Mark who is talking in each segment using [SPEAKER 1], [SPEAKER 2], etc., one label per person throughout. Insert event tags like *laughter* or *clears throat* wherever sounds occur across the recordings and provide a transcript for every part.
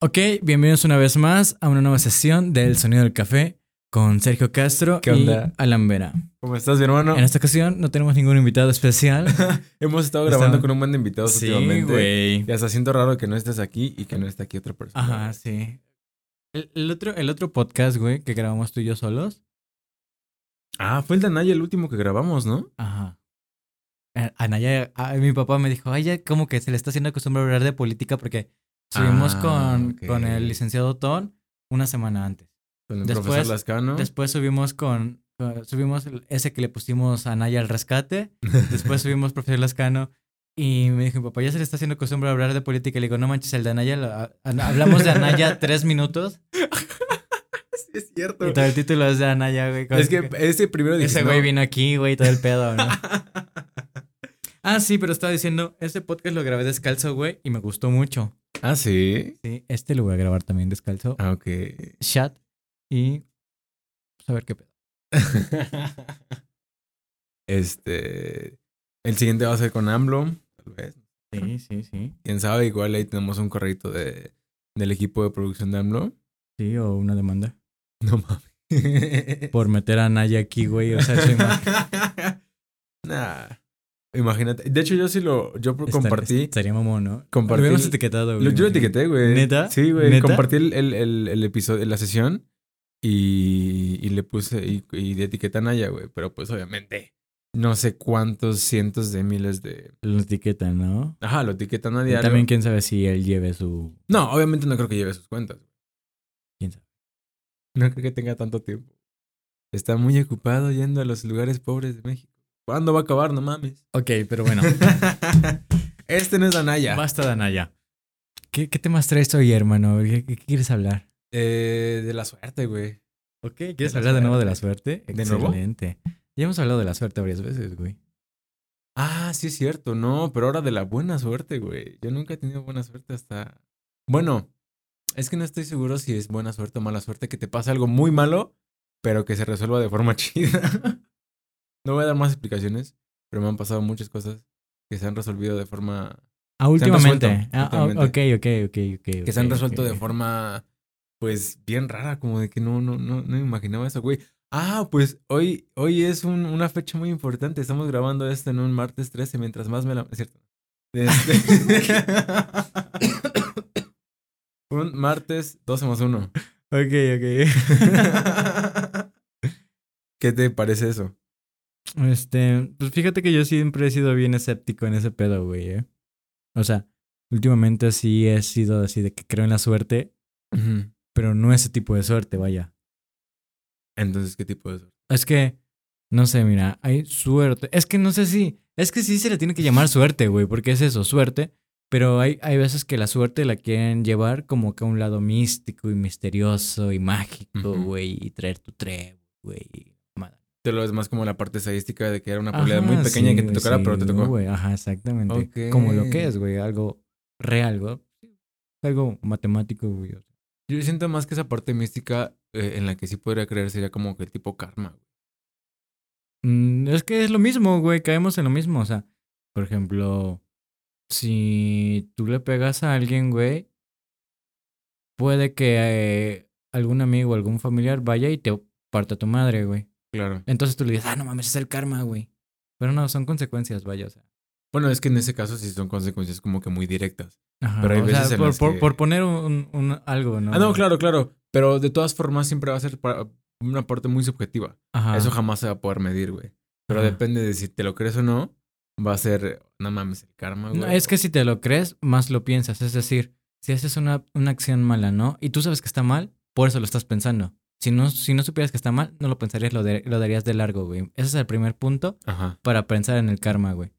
[SPEAKER 1] Ok, bienvenidos una vez más a una nueva sesión del Sonido del Café con Sergio Castro
[SPEAKER 2] ¿Qué
[SPEAKER 1] y? Alan Vera.
[SPEAKER 2] ¿Cómo estás, mi hermano?
[SPEAKER 1] En esta ocasión no tenemos ningún invitado especial. *laughs*
[SPEAKER 2] Hemos estado grabando
[SPEAKER 1] Estamos-
[SPEAKER 2] con un buen de invitados
[SPEAKER 1] sí,
[SPEAKER 2] últimamente.
[SPEAKER 1] güey.
[SPEAKER 2] Y hasta siento raro que no estés aquí y que no esté aquí otra persona.
[SPEAKER 1] Ajá, sí. El, el otro, el otro podcast, güey, que grabamos tú y yo solos.
[SPEAKER 2] Ah, fue el de Anaya el último que grabamos, ¿no?
[SPEAKER 1] Ajá. Eh, Anaya, ah, mi papá me dijo, ay, ya como que se le está haciendo costumbre hablar de política porque subimos
[SPEAKER 2] Ah,
[SPEAKER 1] con, con el licenciado Ton una semana antes.
[SPEAKER 2] Con el
[SPEAKER 1] Después-
[SPEAKER 2] profesor Lascano.
[SPEAKER 1] Después subimos con, con- subimos el- ese que le pusimos a Anaya al rescate. *laughs* Después subimos profesor Lascano y me dijo, papá, ya se le está haciendo costumbre hablar de política. Y le digo, no manches, el de Anaya, a- hablamos de Anaya *laughs* tres minutos
[SPEAKER 2] sí, es cierto.
[SPEAKER 1] y todo el título es de Anaya, güey.
[SPEAKER 2] Es que ese primero dije,
[SPEAKER 1] ese
[SPEAKER 2] no.
[SPEAKER 1] güey vino aquí, güey, todo el pedo, ¿no? *laughs* ah, sí, pero estaba diciendo, ese podcast lo grabé descalzo, güey, y me gustó mucho.
[SPEAKER 2] Ah, sí.
[SPEAKER 1] Sí, este lo voy a grabar también descalzo.
[SPEAKER 2] Ah, ok.
[SPEAKER 1] Chat y... pues, a ver qué pedo. *laughs*
[SPEAKER 2] este. El siguiente va a ser con AMLO, tal vez.
[SPEAKER 1] Sí, sí, sí.
[SPEAKER 2] Quién sabe, igual ahí tenemos un correito de, del equipo de producción de AMLO.
[SPEAKER 1] Sí, o una demanda. *laughs*
[SPEAKER 2] No mames.
[SPEAKER 1] Por meter a Naya aquí, güey. O sea, su imagen. *laughs*
[SPEAKER 2] nah. Imagínate. De hecho, yo sí lo. Yo compartí.
[SPEAKER 1] Estaría mamón, ¿no?
[SPEAKER 2] Compartí
[SPEAKER 1] Lo etiquetado, güey.
[SPEAKER 2] Lo- yo lo etiqueté, güey.
[SPEAKER 1] ¿Neta?
[SPEAKER 2] Sí, güey.
[SPEAKER 1] ¿Neta?
[SPEAKER 2] Compartí el, el, el, el episodio, la sesión y, y le puse y, y de etiqueta a Naya, güey. Pero pues obviamente no sé cuántos cientos de miles de...
[SPEAKER 1] Lo etiquetan, ¿no?
[SPEAKER 2] Ajá, lo etiquetan a
[SPEAKER 1] Y
[SPEAKER 2] diario.
[SPEAKER 1] también quién sabe si él lleve su...
[SPEAKER 2] No, obviamente no creo que lleve sus cuentas.
[SPEAKER 1] ¿Quién sabe?
[SPEAKER 2] No creo que tenga tanto tiempo. Está muy ocupado yendo a los lugares pobres de México. ¿Cuándo va a acabar? No mames.
[SPEAKER 1] Ok, pero bueno. *laughs*
[SPEAKER 2] este no es Anaya.
[SPEAKER 1] Basta de Naya. ¿Qué, ¿Qué temas traes hoy, hermano? ¿Qué, qué quieres hablar?
[SPEAKER 2] Eh, de la suerte, güey.
[SPEAKER 1] Ok, ¿quieres
[SPEAKER 2] la
[SPEAKER 1] hablar de nuevo de la suerte?
[SPEAKER 2] ¿De nuevo?
[SPEAKER 1] Excelente. Ya hemos hablado de la suerte varias veces, güey.
[SPEAKER 2] Ah, sí es cierto, no, pero ahora de la buena suerte, güey. Yo nunca he tenido buena suerte hasta... Bueno, es que no estoy seguro si es buena suerte o mala suerte que te pase algo muy malo, pero que se resuelva de forma *laughs* chida. No voy a dar más explicaciones, pero me han pasado muchas cosas que se han resolvido de forma...
[SPEAKER 1] Ah, últimamente.
[SPEAKER 2] resuelto,
[SPEAKER 1] Ah, ah,
[SPEAKER 2] últimamente.
[SPEAKER 1] ok, ok, ok, ok.
[SPEAKER 2] que se han resuelto de forma, pues, bien rara, como de que no, no, no, no me imaginaba eso, güey. Ah, pues hoy, hoy es un- una fecha muy importante. Estamos grabando esto en un martes 13, mientras más me la... Es cierto. Este- *coughs* un martes 12 más 1.
[SPEAKER 1] Ok, ok. *laughs*
[SPEAKER 2] ¿Qué te parece eso?
[SPEAKER 1] Este, pues fíjate que yo siempre he sido bien escéptico en ese pedo, güey, ¿eh? O sea, últimamente sí he sido así de que creo en la suerte, pero no ese tipo de suerte, vaya.
[SPEAKER 2] Entonces, ¿qué tipo de suerte?
[SPEAKER 1] Es que, no sé, mira, hay suerte. Es que no sé si, es que sí se le tiene que llamar suerte, güey, porque es eso, suerte. Pero hay, hay veces que la suerte la quieren llevar como que a un lado místico y misterioso y mágico, güey, y traer tu trébol, güey.
[SPEAKER 2] Te lo ves más como la parte estadística de que era una probabilidad muy pequeña
[SPEAKER 1] sí,
[SPEAKER 2] que te tocara,
[SPEAKER 1] sí,
[SPEAKER 2] pero te tocó.
[SPEAKER 1] güey, ajá, exactamente. Como lo que es, güey, algo real, güey. Algo matemático, güey.
[SPEAKER 2] Yo siento más que esa parte mística eh, en la que sí podría creer sería como que tipo karma. güey.
[SPEAKER 1] Mm, es que es lo mismo, güey, caemos en lo mismo. O sea, por ejemplo, si tú le pegas a alguien, güey, puede que eh, algún amigo o algún familiar vaya y te parta tu madre, güey.
[SPEAKER 2] Claro.
[SPEAKER 1] Entonces tú le dices, ah, no mames, es el karma, güey. Pero no, son consecuencias, vaya, o sea.
[SPEAKER 2] Bueno, es que en ese caso sí son consecuencias como que muy directas.
[SPEAKER 1] Ajá,
[SPEAKER 2] Pero hay veces
[SPEAKER 1] sea,
[SPEAKER 2] en
[SPEAKER 1] por,
[SPEAKER 2] las
[SPEAKER 1] por,
[SPEAKER 2] que-
[SPEAKER 1] por poner un, un- algo, ¿no?
[SPEAKER 2] Ah, no, claro, claro. Pero de todas formas siempre va a ser una parte muy subjetiva.
[SPEAKER 1] Ajá.
[SPEAKER 2] Eso jamás se va a poder medir, güey. Pero
[SPEAKER 1] Ajá.
[SPEAKER 2] depende de si te lo crees o no. Va a ser, no mames, el karma, güey.
[SPEAKER 1] No, es que si te lo crees, más lo piensas. Es decir, si haces una, una acción mala, ¿no? Y tú sabes que está mal, por eso lo estás pensando. Si no, si no supieras que está mal, no lo pensarías, lo, de- lo darías de largo, güey. Ese es el primer punto
[SPEAKER 2] Ajá,
[SPEAKER 1] para pensar en el karma, güey.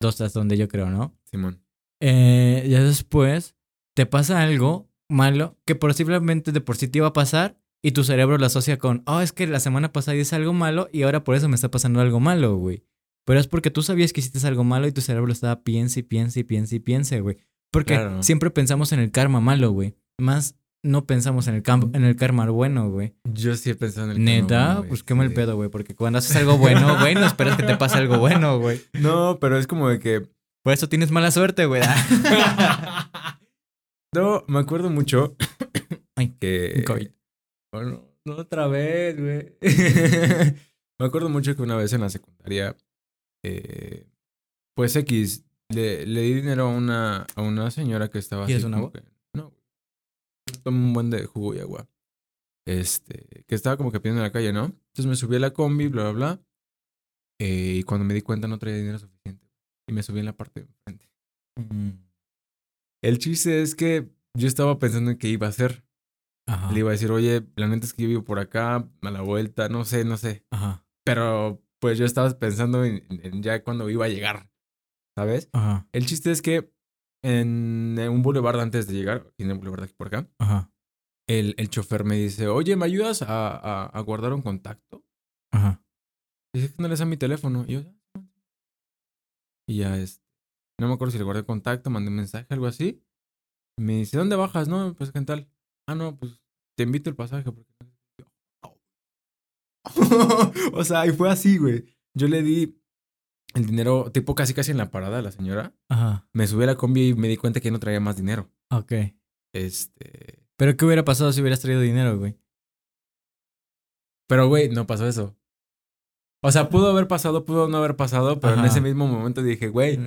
[SPEAKER 1] Dos hasta donde yo creo, ¿no?
[SPEAKER 2] Simón.
[SPEAKER 1] Eh, ya después te pasa algo malo que posiblemente de por sí te iba a pasar y tu cerebro lo asocia con, oh, es que la semana pasada hice algo malo y ahora por eso me está pasando algo malo, güey. Pero es porque tú sabías que hiciste algo malo y tu cerebro estaba piense y piense y piense y piense, güey. Porque
[SPEAKER 2] Claro.
[SPEAKER 1] siempre pensamos en el karma malo, güey. Más no pensamos en el, cam- en el karma bueno, güey.
[SPEAKER 2] Yo sí he pensado en el karma,
[SPEAKER 1] Neta,
[SPEAKER 2] bueno, güey,
[SPEAKER 1] pues qué mal
[SPEAKER 2] sí.
[SPEAKER 1] pedo, güey. Porque cuando haces algo bueno, *laughs* güey, no esperas que te pase algo bueno, güey.
[SPEAKER 2] No, pero es como de que
[SPEAKER 1] Por eso tienes mala suerte, güey. *laughs* *laughs*
[SPEAKER 2] No, me acuerdo mucho *coughs*
[SPEAKER 1] Ay,
[SPEAKER 2] que.
[SPEAKER 1] COVID.
[SPEAKER 2] Bueno, no otra vez, güey. me acuerdo mucho que una vez en la secundaria, eh, pues X, le, le di dinero a una, a una señora que estaba
[SPEAKER 1] ¿Quieres
[SPEAKER 2] así
[SPEAKER 1] un
[SPEAKER 2] como
[SPEAKER 1] agua?
[SPEAKER 2] que- no, güey. Tomo un buen de jugo y agua. Este, que estaba como que pidiendo en la calle, ¿no? Entonces me subí a la combi, bla, bla, bla. eh, y cuando me di cuenta no traía dinero suficiente. Y me subí en la parte de enfrente.
[SPEAKER 1] Mm,
[SPEAKER 2] El chiste es que yo estaba pensando en qué iba a hacer.
[SPEAKER 1] Ajá.
[SPEAKER 2] Le iba a decir, oye, la neta es que yo vivo por acá, a la vuelta, no sé, no sé.
[SPEAKER 1] Ajá.
[SPEAKER 2] Pero pues yo estaba pensando en, en ya cuando iba a llegar, ¿sabes?
[SPEAKER 1] Ajá.
[SPEAKER 2] El chiste es que en un boulevard antes de llegar, en el boulevard de aquí por acá,
[SPEAKER 1] Ajá.
[SPEAKER 2] el, el chofer me dice, oye, ¿me ayudas a, a- a guardar un contacto?
[SPEAKER 1] Ajá.
[SPEAKER 2] Dice, no les a mi teléfono. Y yo, "Ah". y ya es, no me acuerdo si le guardé contacto, mandé un mensaje, algo así. Y me dice, ¿dónde bajas? No, pues, ¿qué tal? Ah, no, pues, te invito el pasaje. Porque... *laughs* o sea, y fue así, güey. Yo le di el dinero, tipo casi casi en la parada la señora.
[SPEAKER 1] Ajá.
[SPEAKER 2] Me subí a la combi y me di cuenta que no traía más dinero.
[SPEAKER 1] Ok.
[SPEAKER 2] Este.
[SPEAKER 1] Pero ¿qué hubiera pasado si hubieras traído dinero, güey?
[SPEAKER 2] Pero, güey, no pasó eso. O sea, pudo haber pasado, pudo no haber pasado, pero en ese mismo momento dije, güey,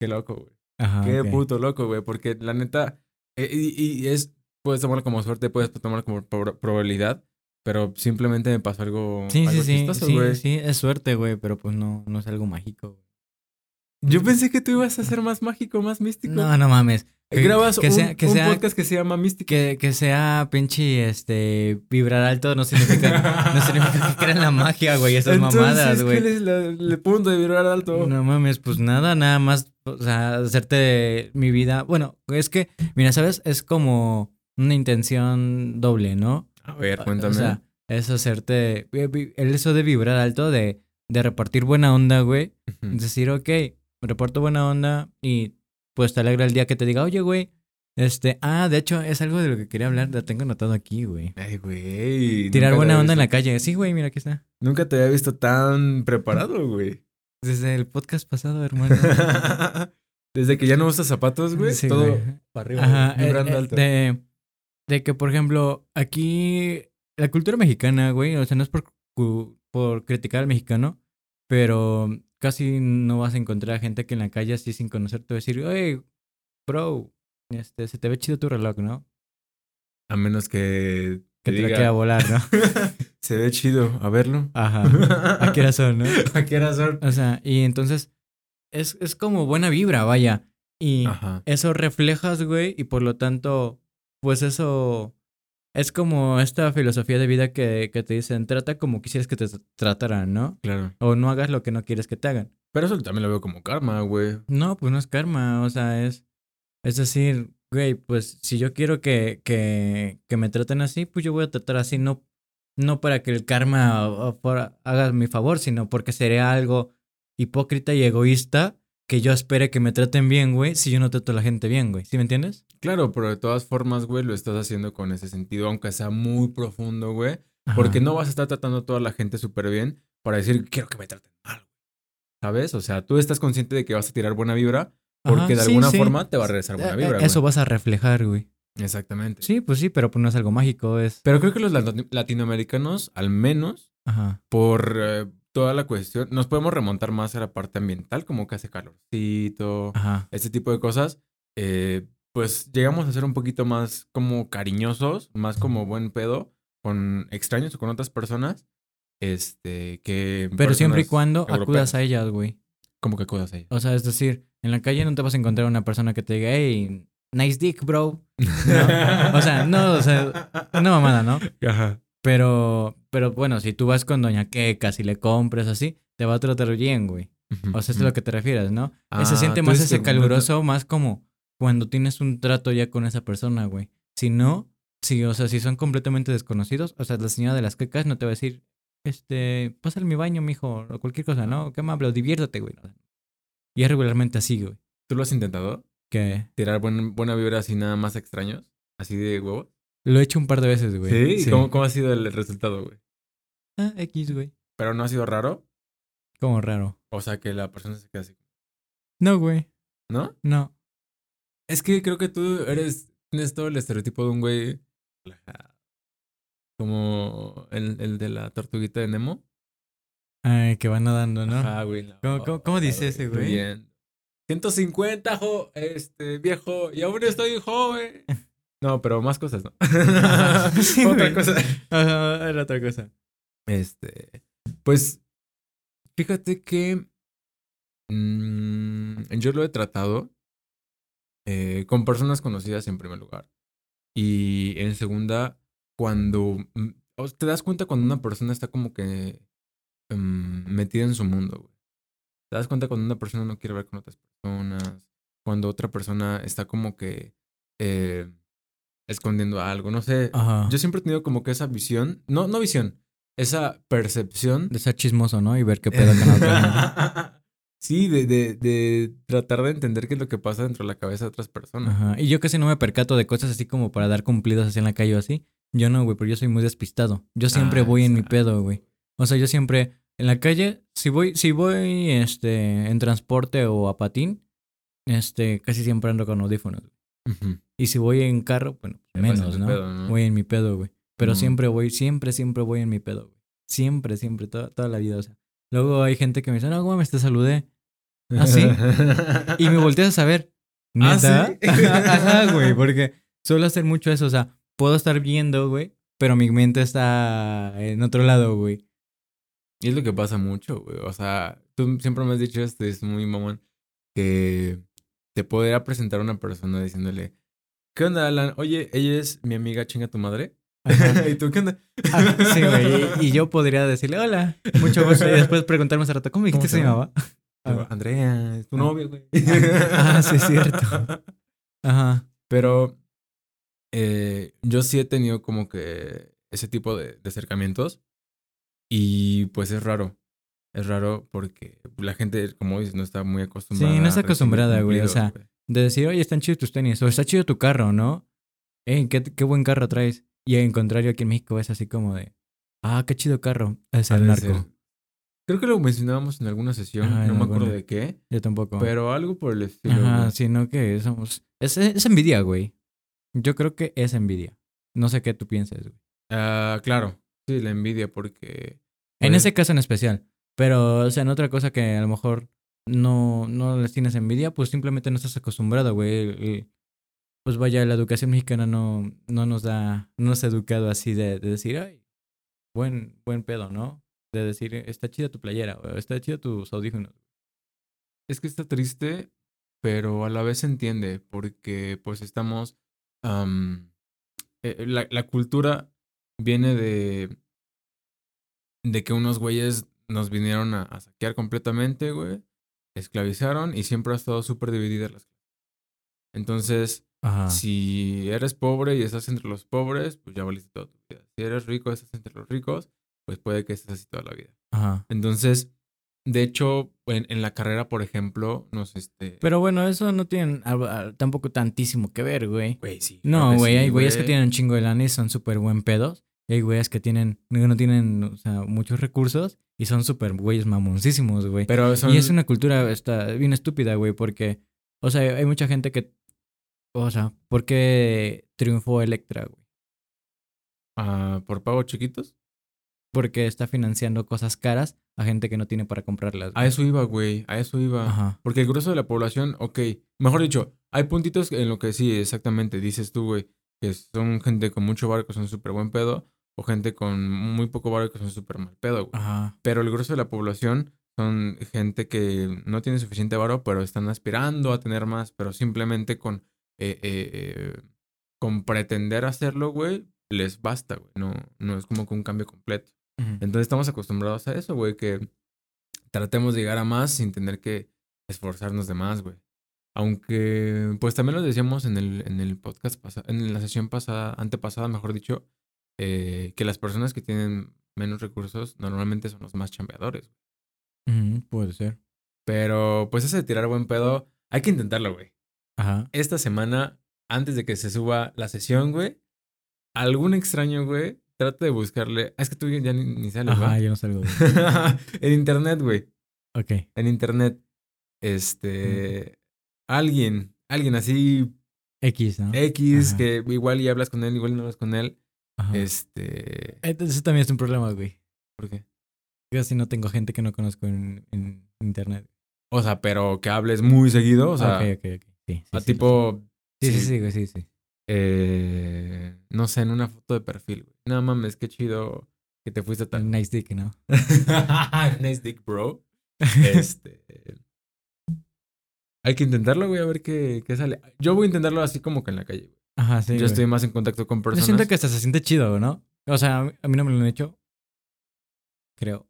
[SPEAKER 2] qué loco, güey.
[SPEAKER 1] Ajá.
[SPEAKER 2] Qué puto loco, güey. Porque la neta, eh, y, y es, puedes tomarlo como suerte, puedes tomarlo como prob- probabilidad, pero simplemente me pasó algo,
[SPEAKER 1] Sí, sí,
[SPEAKER 2] algo
[SPEAKER 1] sí.
[SPEAKER 2] chistoso,
[SPEAKER 1] Sí, sí, es suerte, güey, pero pues no, no es algo mágico.
[SPEAKER 2] Yo pensé que tú ibas a ser más mágico, más místico.
[SPEAKER 1] No, no mames.
[SPEAKER 2] Eh, Grabas
[SPEAKER 1] que
[SPEAKER 2] un,
[SPEAKER 1] sea- que
[SPEAKER 2] un
[SPEAKER 1] sea-
[SPEAKER 2] podcast que se llama Místico.
[SPEAKER 1] Que, que sea pinche, este, vibrar alto no significa, no significa que crean la magia, güey, esas
[SPEAKER 2] Entonces,
[SPEAKER 1] mamadas, güey.
[SPEAKER 2] ¿cuál es la- el punto de vibrar alto?
[SPEAKER 1] No mames, pues nada, nada más, o sea, hacerte mi vida. Bueno, es que, mira, ¿sabes? Es como una intención doble, ¿no?
[SPEAKER 2] A ver,
[SPEAKER 1] O
[SPEAKER 2] cuéntame.
[SPEAKER 1] sea, es hacerte, el eso de vibrar alto, de, de repartir buena onda, güey.
[SPEAKER 2] Ujú.
[SPEAKER 1] Decir, ok, reparto buena onda y pues te alegra el día que te diga, oye, güey, este, ah, de hecho, es algo de lo que quería hablar, lo tengo anotado aquí, güey.
[SPEAKER 2] Ay, güey.
[SPEAKER 1] Tirar buena onda en la calle. Sí, güey, mira, aquí está.
[SPEAKER 2] Nunca te había visto tan preparado, güey.
[SPEAKER 1] Desde el podcast pasado, hermano. *laughs*
[SPEAKER 2] Desde que ya no usas zapatos, güey.
[SPEAKER 1] Sí,
[SPEAKER 2] todo
[SPEAKER 1] güey.
[SPEAKER 2] para arriba,
[SPEAKER 1] Ajá,
[SPEAKER 2] güey, vibrando
[SPEAKER 1] eh, eh,
[SPEAKER 2] alto.
[SPEAKER 1] De, de que, por ejemplo, aquí la cultura mexicana, güey, o sea, no es por, por criticar al mexicano, pero casi no vas a encontrar gente que en la calle así sin conocerte va a decir, hey, bro, este, se te ve chido tu reloj, ¿no?
[SPEAKER 2] A menos que
[SPEAKER 1] Que
[SPEAKER 2] te
[SPEAKER 1] te lo quiera volar, ¿no? *laughs*
[SPEAKER 2] se ve chido. A verlo.
[SPEAKER 1] Ajá. *laughs* ¿A qué son, no? *laughs*
[SPEAKER 2] ¿A qué son?
[SPEAKER 1] O sea, y entonces es, es como buena vibra, vaya. Y
[SPEAKER 2] Ajá.
[SPEAKER 1] eso reflejas, güey, y por lo tanto, pues eso es como esta filosofía de vida que, que te dicen, trata como quisieras que te trataran, ¿no?
[SPEAKER 2] Claro.
[SPEAKER 1] O no hagas lo que no quieres que te hagan.
[SPEAKER 2] Pero eso también lo veo como karma, güey.
[SPEAKER 1] No, pues no es karma, o sea, es, es decir, güey, pues si yo quiero que, que, que me traten así, pues yo voy a tratar así, no, no para que el karma o- por- haga mi favor, sino porque sería algo hipócrita y egoísta que yo espere que me traten bien, güey, si yo no trato a la gente bien, güey. ¿Sí me entiendes?
[SPEAKER 2] Claro, pero de todas formas, güey, lo estás haciendo con ese sentido, aunque sea muy profundo, güey. Porque no vas a estar tratando a toda la gente súper bien para decir, quiero que me traten mal. ¿Sabes? O sea, tú estás consciente de que vas a tirar buena vibra porque
[SPEAKER 1] Ajá,
[SPEAKER 2] de
[SPEAKER 1] sí,
[SPEAKER 2] alguna
[SPEAKER 1] sí.
[SPEAKER 2] forma te va a regresar buena
[SPEAKER 1] Eh,
[SPEAKER 2] vibra,
[SPEAKER 1] eh, Eso
[SPEAKER 2] güey.
[SPEAKER 1] vas a reflejar, güey.
[SPEAKER 2] Exactamente.
[SPEAKER 1] Sí, pues sí, pero pues no es algo mágico, es...
[SPEAKER 2] Pero creo que los lat- latinoamericanos, al menos,
[SPEAKER 1] Ajá.
[SPEAKER 2] por eh, toda la cuestión, nos podemos remontar más a la parte ambiental, como que hace calorcito,
[SPEAKER 1] Ajá.
[SPEAKER 2] este tipo de cosas. eh, pues llegamos a ser un poquito más como cariñosos, más como buen pedo con extraños o con otras personas. Este, que.
[SPEAKER 1] Pero siempre y cuando
[SPEAKER 2] europeas.
[SPEAKER 1] acudas a ellas, güey.
[SPEAKER 2] ¿Cómo que acudas a ellas?
[SPEAKER 1] O sea, es decir, en la calle no te vas a encontrar una persona que te diga, hey, nice dick, bro. No, *laughs* o sea, no, o sea, Una mamada, ¿no?
[SPEAKER 2] Ajá.
[SPEAKER 1] Pero, pero bueno, si tú vas con Doña Queca, si le compras así, te va a tratar bien, güey. O sea, es a lo que te refieres, ¿no?
[SPEAKER 2] Ah,
[SPEAKER 1] se siente más ese
[SPEAKER 2] que
[SPEAKER 1] caluroso, más como cuando tienes un trato ya con esa persona, güey. Si no, si, o sea, si son completamente desconocidos, o sea, la señora de las quecas no te va a decir, este, pásale mi baño, mijo, o cualquier cosa, ¿no? ¿Qué me hablo? Diviértete, güey. Y es regularmente así, güey.
[SPEAKER 2] ¿Tú lo has intentado?
[SPEAKER 1] Que
[SPEAKER 2] ¿Tirar buen- buena vibra así nada más extraños? ¿Así de huevo?
[SPEAKER 1] Lo he hecho un par de veces, güey.
[SPEAKER 2] ¿Sí? ¿Y ¿Cómo, ¿Cómo ha sido el resultado, güey?
[SPEAKER 1] Ah, X, güey.
[SPEAKER 2] ¿Pero no ha sido raro?
[SPEAKER 1] Como raro.
[SPEAKER 2] O sea, que la persona se queda así.
[SPEAKER 1] No, güey.
[SPEAKER 2] ¿No?
[SPEAKER 1] No.
[SPEAKER 2] Es que creo que tú eres tienes todo el estereotipo de un güey. Como el, el de la tortuguita de Nemo.
[SPEAKER 1] Ay, que va nadando, ¿no?
[SPEAKER 2] Ajá, güey.
[SPEAKER 1] ¿Cómo- cómo- cómo dice ese güey?
[SPEAKER 2] fluyendo. 150, jo, este, viejo, y aún estoy joven. *laughs* No, pero más cosas, ¿no? *laughs*
[SPEAKER 1] Sí,
[SPEAKER 2] Otra
[SPEAKER 1] güey.
[SPEAKER 2] cosa.
[SPEAKER 1] Ajá, era otra cosa.
[SPEAKER 2] Este, pues, fíjate que mm, yo lo he tratado eh, con personas conocidas en primer lugar. Y en segunda, cuando mm, te das cuenta cuando una persona está como que mm, metida en su mundo, güey. Te das cuenta cuando una persona no quiere ver con otras personas, cuando otra persona está como que eh, escondiendo algo, no sé.
[SPEAKER 1] Ajá.
[SPEAKER 2] Yo siempre he tenido como que esa visión, no, no visión, esa percepción.
[SPEAKER 1] De ser chismoso, ¿no? Y ver qué pedo con la *laughs*
[SPEAKER 2] sí, de, de, de tratar de entender qué es lo que pasa dentro de la cabeza de otras personas.
[SPEAKER 1] Ajá. Y yo casi no me percato de cosas así como para dar cumplidos así en la calle o así. Yo no, güey, pero yo soy muy despistado. Yo siempre
[SPEAKER 2] Ah,
[SPEAKER 1] voy en mi pedo, güey. O sea, yo siempre en la calle, si voy, si voy este, en transporte o a patín, este, casi siempre ando con audífonos. Y si voy en carro, bueno, menos, ¿no?
[SPEAKER 2] pedo, ¿no?
[SPEAKER 1] Voy en mi pedo, güey. Pero siempre voy, siempre, siempre voy en mi pedo, güey. Siempre, siempre, toda, toda la vida, o sea. Luego hay gente que me dice, no, güey, te saludé. ¿Ah, sí? *laughs* Y me volteas a saber.
[SPEAKER 2] ¿Ah,
[SPEAKER 1] ¿Neta?
[SPEAKER 2] sí?
[SPEAKER 1] Ajá, güey, porque suelo hacer mucho eso. O sea, puedo estar viendo, güey, pero mi mente está en otro lado, güey.
[SPEAKER 2] Y es lo que pasa mucho, güey. O sea, tú siempre me has dicho esto, es muy mamón, que te podría presentar a una persona diciéndole, ¿qué onda, Alan? Oye, ella es mi amiga, chinga tu madre.
[SPEAKER 1] Ajá. *laughs*
[SPEAKER 2] ¿Y tú qué onda?
[SPEAKER 1] Ah, sí, güey. Y, y yo podría decirle, hola, mucho gusto. Y después preguntarme hace rato, ¿cómo dijiste que
[SPEAKER 2] ¿Cómo
[SPEAKER 1] se llamaba?
[SPEAKER 2] Digo, Andrea, es tu
[SPEAKER 1] Ah.
[SPEAKER 2] novia, güey. *laughs*
[SPEAKER 1] Ah, sí, es cierto. *laughs* Ajá.
[SPEAKER 2] Pero eh, yo sí he tenido como que ese tipo de, de acercamientos y pues es raro. Es raro porque la gente, como dices, no está muy acostumbrada.
[SPEAKER 1] Sí, no está acostumbrada, güey, o sea. De decir, oye, están chidos tus tenis, o está chido tu carro, ¿no? Ey, qué, qué buen carro traes. Y en contrario, aquí en México es así como de, ah, qué chido carro. Es el narco.
[SPEAKER 2] ser. Creo que lo mencionábamos en alguna sesión,
[SPEAKER 1] Ajá,
[SPEAKER 2] no me acuerdo de qué,
[SPEAKER 1] Yo tampoco.
[SPEAKER 2] pero algo por el estilo. Güey.
[SPEAKER 1] sino que somos... Es, es envidia, güey. Yo creo que es envidia. No sé qué tú piensas, güey.
[SPEAKER 2] Ah, claro, sí, la envidia porque...
[SPEAKER 1] En
[SPEAKER 2] pues,
[SPEAKER 1] ese caso en especial. Pero, o sea, en otra cosa que a lo mejor no, no les tienes envidia, pues simplemente no estás acostumbrado, güey. Pues vaya, la educación mexicana no, no nos da, no nos ha educado así de, de decir, ay, buen, buen pedo, ¿no? De decir, está chida tu playera, o está chido tus audífonos.
[SPEAKER 2] Es que está triste, pero a la vez se entiende, porque pues estamos... am, eh, la, la cultura viene de... De que unos güeyes nos vinieron a, a saquear completamente, güey. Esclavizaron y siempre ha estado súper dividida las clases. Entonces,
[SPEAKER 1] Ajá.
[SPEAKER 2] si eres pobre y estás entre los pobres, pues ya valiste toda tu vida. Si eres rico y estás entre los ricos, pues puede que estés así toda la vida.
[SPEAKER 1] Ajá.
[SPEAKER 2] Entonces, de hecho, en, en la carrera, por ejemplo, nos este.
[SPEAKER 1] Pero bueno, eso no tiene ah, ah, tampoco tantísimo que ver, güey.
[SPEAKER 2] Güey, sí.
[SPEAKER 1] No, güey,
[SPEAKER 2] sí,
[SPEAKER 1] hay güeyes que tienen un chingo de lana y son súper buen pedos. Hay güeyes que tienen, no tienen, o sea, muchos recursos y son súper güeyes mamoncísimos, güey.
[SPEAKER 2] Pero son.
[SPEAKER 1] Y es una cultura está bien estúpida, güey, porque, o sea, hay mucha gente que, o sea, ¿por qué triunfó Electra, güey?
[SPEAKER 2] ah, por pagos chiquitos.
[SPEAKER 1] Porque está financiando cosas caras a gente que no tiene para comprarlas.
[SPEAKER 2] A eso iba, güey. A eso iba.
[SPEAKER 1] Ajá.
[SPEAKER 2] Porque el grueso de la población, ok. Mejor dicho, hay puntitos en lo que sí, exactamente, dices tú, güey. Que son gente con mucho barco, son súper buen pedo. O gente con muy poco barco, que son súper mal pedo, güey.
[SPEAKER 1] Ajá.
[SPEAKER 2] Pero el grueso de la población son gente que no tiene suficiente varo, pero están aspirando a tener más, pero simplemente con, eh, eh, eh, con pretender hacerlo, güey, les basta, güey. No, no es como que un cambio completo. Entonces estamos acostumbrados a eso, güey, que tratemos de llegar a más sin tener que esforzarnos de más, güey. Aunque, pues también lo decíamos en el, en el podcast pasado, en la sesión pasada, antepasada, mejor dicho, eh, que las personas que tienen menos recursos normalmente son los más chambeadores.
[SPEAKER 1] Ujú, Puede ser.
[SPEAKER 2] Pero, pues ese de tirar buen pedo, hay que intentarlo, güey.
[SPEAKER 1] Ajá.
[SPEAKER 2] Esta semana, antes de que se suba la sesión, güey, algún extraño, güey, trata de buscarle. Ah, Es que tú ya ni, ni sales,
[SPEAKER 1] Ajá,
[SPEAKER 2] ¿va?
[SPEAKER 1] yo no salgo. *laughs*
[SPEAKER 2] en internet, güey.
[SPEAKER 1] Ok.
[SPEAKER 2] En internet. Este. Alguien. Alguien así.
[SPEAKER 1] X, ¿no?
[SPEAKER 2] X,
[SPEAKER 1] Ajá.
[SPEAKER 2] que igual y hablas con él, igual y no hablas con él.
[SPEAKER 1] Ajá.
[SPEAKER 2] Este.
[SPEAKER 1] Entonces, Eso también es un problema, güey.
[SPEAKER 2] ¿Por qué?
[SPEAKER 1] Yo así no tengo gente que no conozco en, en internet.
[SPEAKER 2] O sea, pero que hables muy seguido. O sea,
[SPEAKER 1] ok, ok, ok. Sí, sí,
[SPEAKER 2] a
[SPEAKER 1] sí,
[SPEAKER 2] tipo.
[SPEAKER 1] Sí, sí,
[SPEAKER 2] sí.
[SPEAKER 1] sí, güey, sí, sí.
[SPEAKER 2] eh, no sé, en una foto de perfil, güey. No mames, qué chido que te fuiste tan.
[SPEAKER 1] Nice dick, ¿no? *laughs*
[SPEAKER 2] nice dick, bro. *laughs* Este. Hay que intentarlo, güey, a ver qué, qué sale. Yo voy a intentarlo así como que en la calle, güey.
[SPEAKER 1] Ajá, sí.
[SPEAKER 2] Yo
[SPEAKER 1] güey.
[SPEAKER 2] estoy más en contacto con
[SPEAKER 1] Yo
[SPEAKER 2] personas.
[SPEAKER 1] siento que hasta se siente chido, ¿no? O sea, a mí, a mí no me lo han hecho. Creo.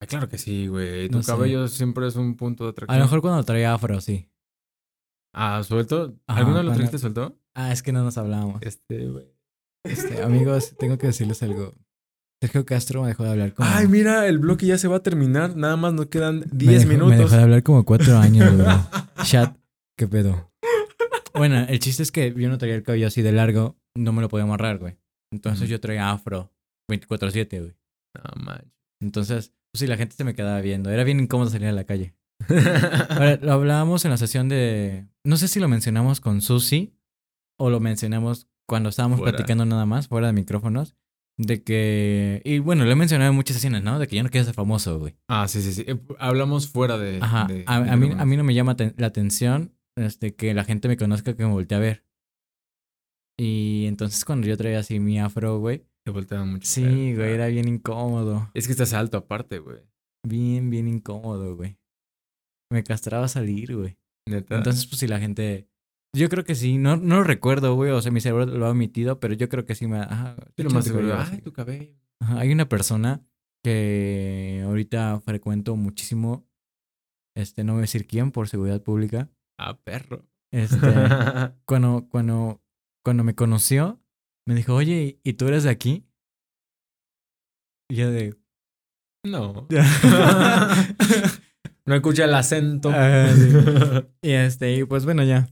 [SPEAKER 2] Ay, claro que sí, güey. Tu
[SPEAKER 1] No sé.
[SPEAKER 2] cabello siempre es un punto de
[SPEAKER 1] A
[SPEAKER 2] atracción.
[SPEAKER 1] lo mejor cuando traía afro, sí.
[SPEAKER 2] Ah, suelto.
[SPEAKER 1] Ajá,
[SPEAKER 2] ¿Alguno lo trajiste suelto?
[SPEAKER 1] Ah, es que no nos hablábamos.
[SPEAKER 2] Este, güey.
[SPEAKER 1] Este, amigos, tengo que decirles algo. Sergio Castro me dejó de hablar como...
[SPEAKER 2] Ay, mira, el bloque ya se va a terminar. Nada más nos quedan
[SPEAKER 1] me
[SPEAKER 2] 10
[SPEAKER 1] dejó-
[SPEAKER 2] minutos.
[SPEAKER 1] Me dejó de hablar como cuatro años, güey. *laughs* Chat, ¿qué pedo? Bueno, el chiste es que yo no traía el cabello así de largo, no me lo podía amarrar, güey. Entonces yo traía afro 24-7, güey.
[SPEAKER 2] No manches.
[SPEAKER 1] Entonces, pues sí, la gente se me quedaba viendo. Era bien incómodo salir a la calle. *laughs* Ahora, lo hablábamos en la sesión de. No sé si lo mencionamos con Susi o lo mencionamos cuando estábamos
[SPEAKER 2] Fuera.
[SPEAKER 1] platicando nada más, fuera de micrófonos. De que. Y bueno, lo he mencionado en muchas sesiones, ¿no? De que yo no quiero ser famoso, güey.
[SPEAKER 2] ah, sí, sí, sí. Eh, Hablamos fuera de.
[SPEAKER 1] Ajá.
[SPEAKER 2] de-
[SPEAKER 1] a,
[SPEAKER 2] de
[SPEAKER 1] a mí, a mí no me llama la atención este, que la gente me conozca, que me voltee a ver. Y entonces cuando yo traía así mi afro, güey.
[SPEAKER 2] Te volteaban mucho.
[SPEAKER 1] Sí, güey,
[SPEAKER 2] claro.
[SPEAKER 1] era bien incómodo.
[SPEAKER 2] Es que estás alto aparte, güey.
[SPEAKER 1] Bien, bien incómodo, güey. Me castraba salir, güey. Entonces, pues si la gente. Yo creo que sí, no, no lo recuerdo, güey. O sea, mi cerebro lo ha omitido, pero yo creo que sí me. Ajá,
[SPEAKER 2] lo más seguro. Ay, tu cabello.
[SPEAKER 1] Ajá, Hay una persona que ahorita frecuento muchísimo. Este, no voy a decir quién por seguridad pública.
[SPEAKER 2] Ah, perro.
[SPEAKER 1] Este, *laughs* cuando, cuando, cuando me conoció, me dijo, oye, ¿y tú eres de aquí? Y yo de.
[SPEAKER 2] no. *laughs* *laughs* no escucha el acento.
[SPEAKER 1] Sí. Y este, y pues bueno, ya.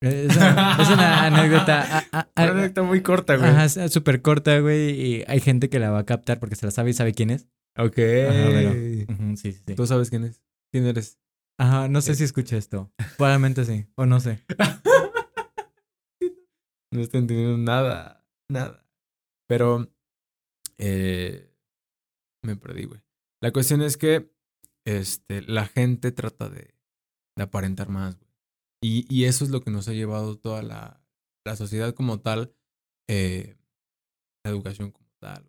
[SPEAKER 1] Es una, es una *laughs* anécdota. ah, ah, ah,
[SPEAKER 2] Una anécdota muy corta, güey.
[SPEAKER 1] Ajá, súper corta, güey. Y hay gente que la va a captar porque se la sabe y sabe quién es.
[SPEAKER 2] Ok.
[SPEAKER 1] Ajá, pero- Ujú, sí, sí, sí.
[SPEAKER 2] ¿Tú sabes quién es? ¿Quién eres?
[SPEAKER 1] Ajá, no sé si escuché esto. Probablemente sí, o no sé. *laughs*
[SPEAKER 2] No estoy entendiendo nada. Nada. Pero. Eh, me perdí, güey. La cuestión es que. Este, la gente trata de, de aparentar más, güey. Y, y eso es lo que nos ha llevado toda la, la sociedad como tal. eh, la educación como tal.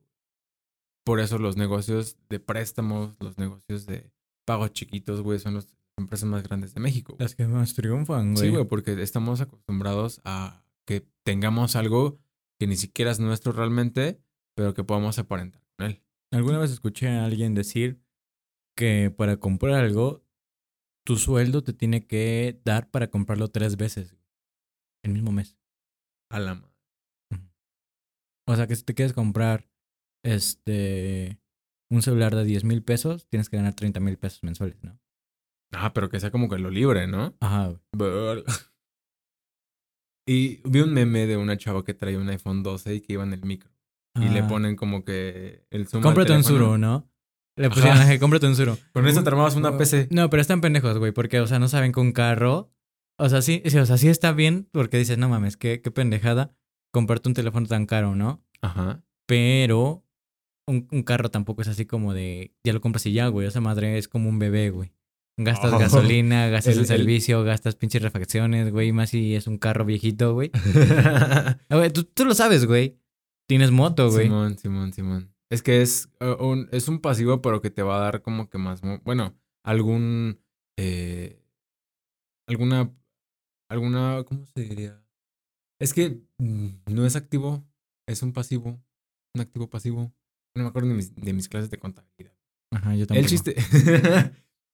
[SPEAKER 2] Por eso los negocios de préstamos, los negocios de pagos chiquitos, güey, son las empresas más grandes de México. güey.
[SPEAKER 1] Las que más triunfan, güey.
[SPEAKER 2] Sí, güey, porque estamos acostumbrados a que tengamos algo que ni siquiera es nuestro realmente, pero que podamos aparentar con él.
[SPEAKER 1] Alguna vez escuché a alguien decir que para comprar algo, tu sueldo te tiene que dar para comprarlo tres veces. El mismo mes.
[SPEAKER 2] A la madre.
[SPEAKER 1] O sea que si te quieres comprar este un celular de 10 mil pesos, tienes que ganar 30 mil pesos mensuales, ¿no?
[SPEAKER 2] Ah, pero que sea como que lo libre, ¿no?
[SPEAKER 1] Ajá, güey. *laughs*
[SPEAKER 2] Y vi un meme de una chava que traía un iPhone 12 y que iba en el micro. Y le
[SPEAKER 1] Ah.
[SPEAKER 2] ponen como que el zoom.
[SPEAKER 1] Cómprate un. Suro, ¿no? Le pusieron,
[SPEAKER 2] Ajá.
[SPEAKER 1] cómprate un Suro.
[SPEAKER 2] Con eso te armabas una PC.
[SPEAKER 1] No, pero están pendejos, güey, porque, o sea, no saben que un carro. O sea, sí, sí, o sea, sí está bien, porque dices, no mames, qué, qué pendejada comprarte un teléfono tan caro, ¿no?
[SPEAKER 2] Ajá.
[SPEAKER 1] Pero un, un carro tampoco es así como de, ya lo compras y ya, güey. Esa madre es como un bebé, güey. Gastas
[SPEAKER 2] Oh.
[SPEAKER 1] gasolina, gastas *laughs* el,
[SPEAKER 2] El- el-
[SPEAKER 1] servicio, gastas pinches refacciones, güey. Más si es un carro viejito, güey. *laughs* Ah, güey, tú, tú lo sabes, güey. Tienes moto, güey.
[SPEAKER 2] Simón, Simón, Simón. Es que es, uh, un, es un pasivo, pero que te va a dar como que más. Bueno, algún. eh, alguna. Alguna. ¿Cómo se diría? Es que mm, no es activo, es un pasivo. Un activo pasivo. No me acuerdo de mis, de mis clases de contabilidad.
[SPEAKER 1] Ajá, yo tampoco. *laughs*
[SPEAKER 2] El chiste.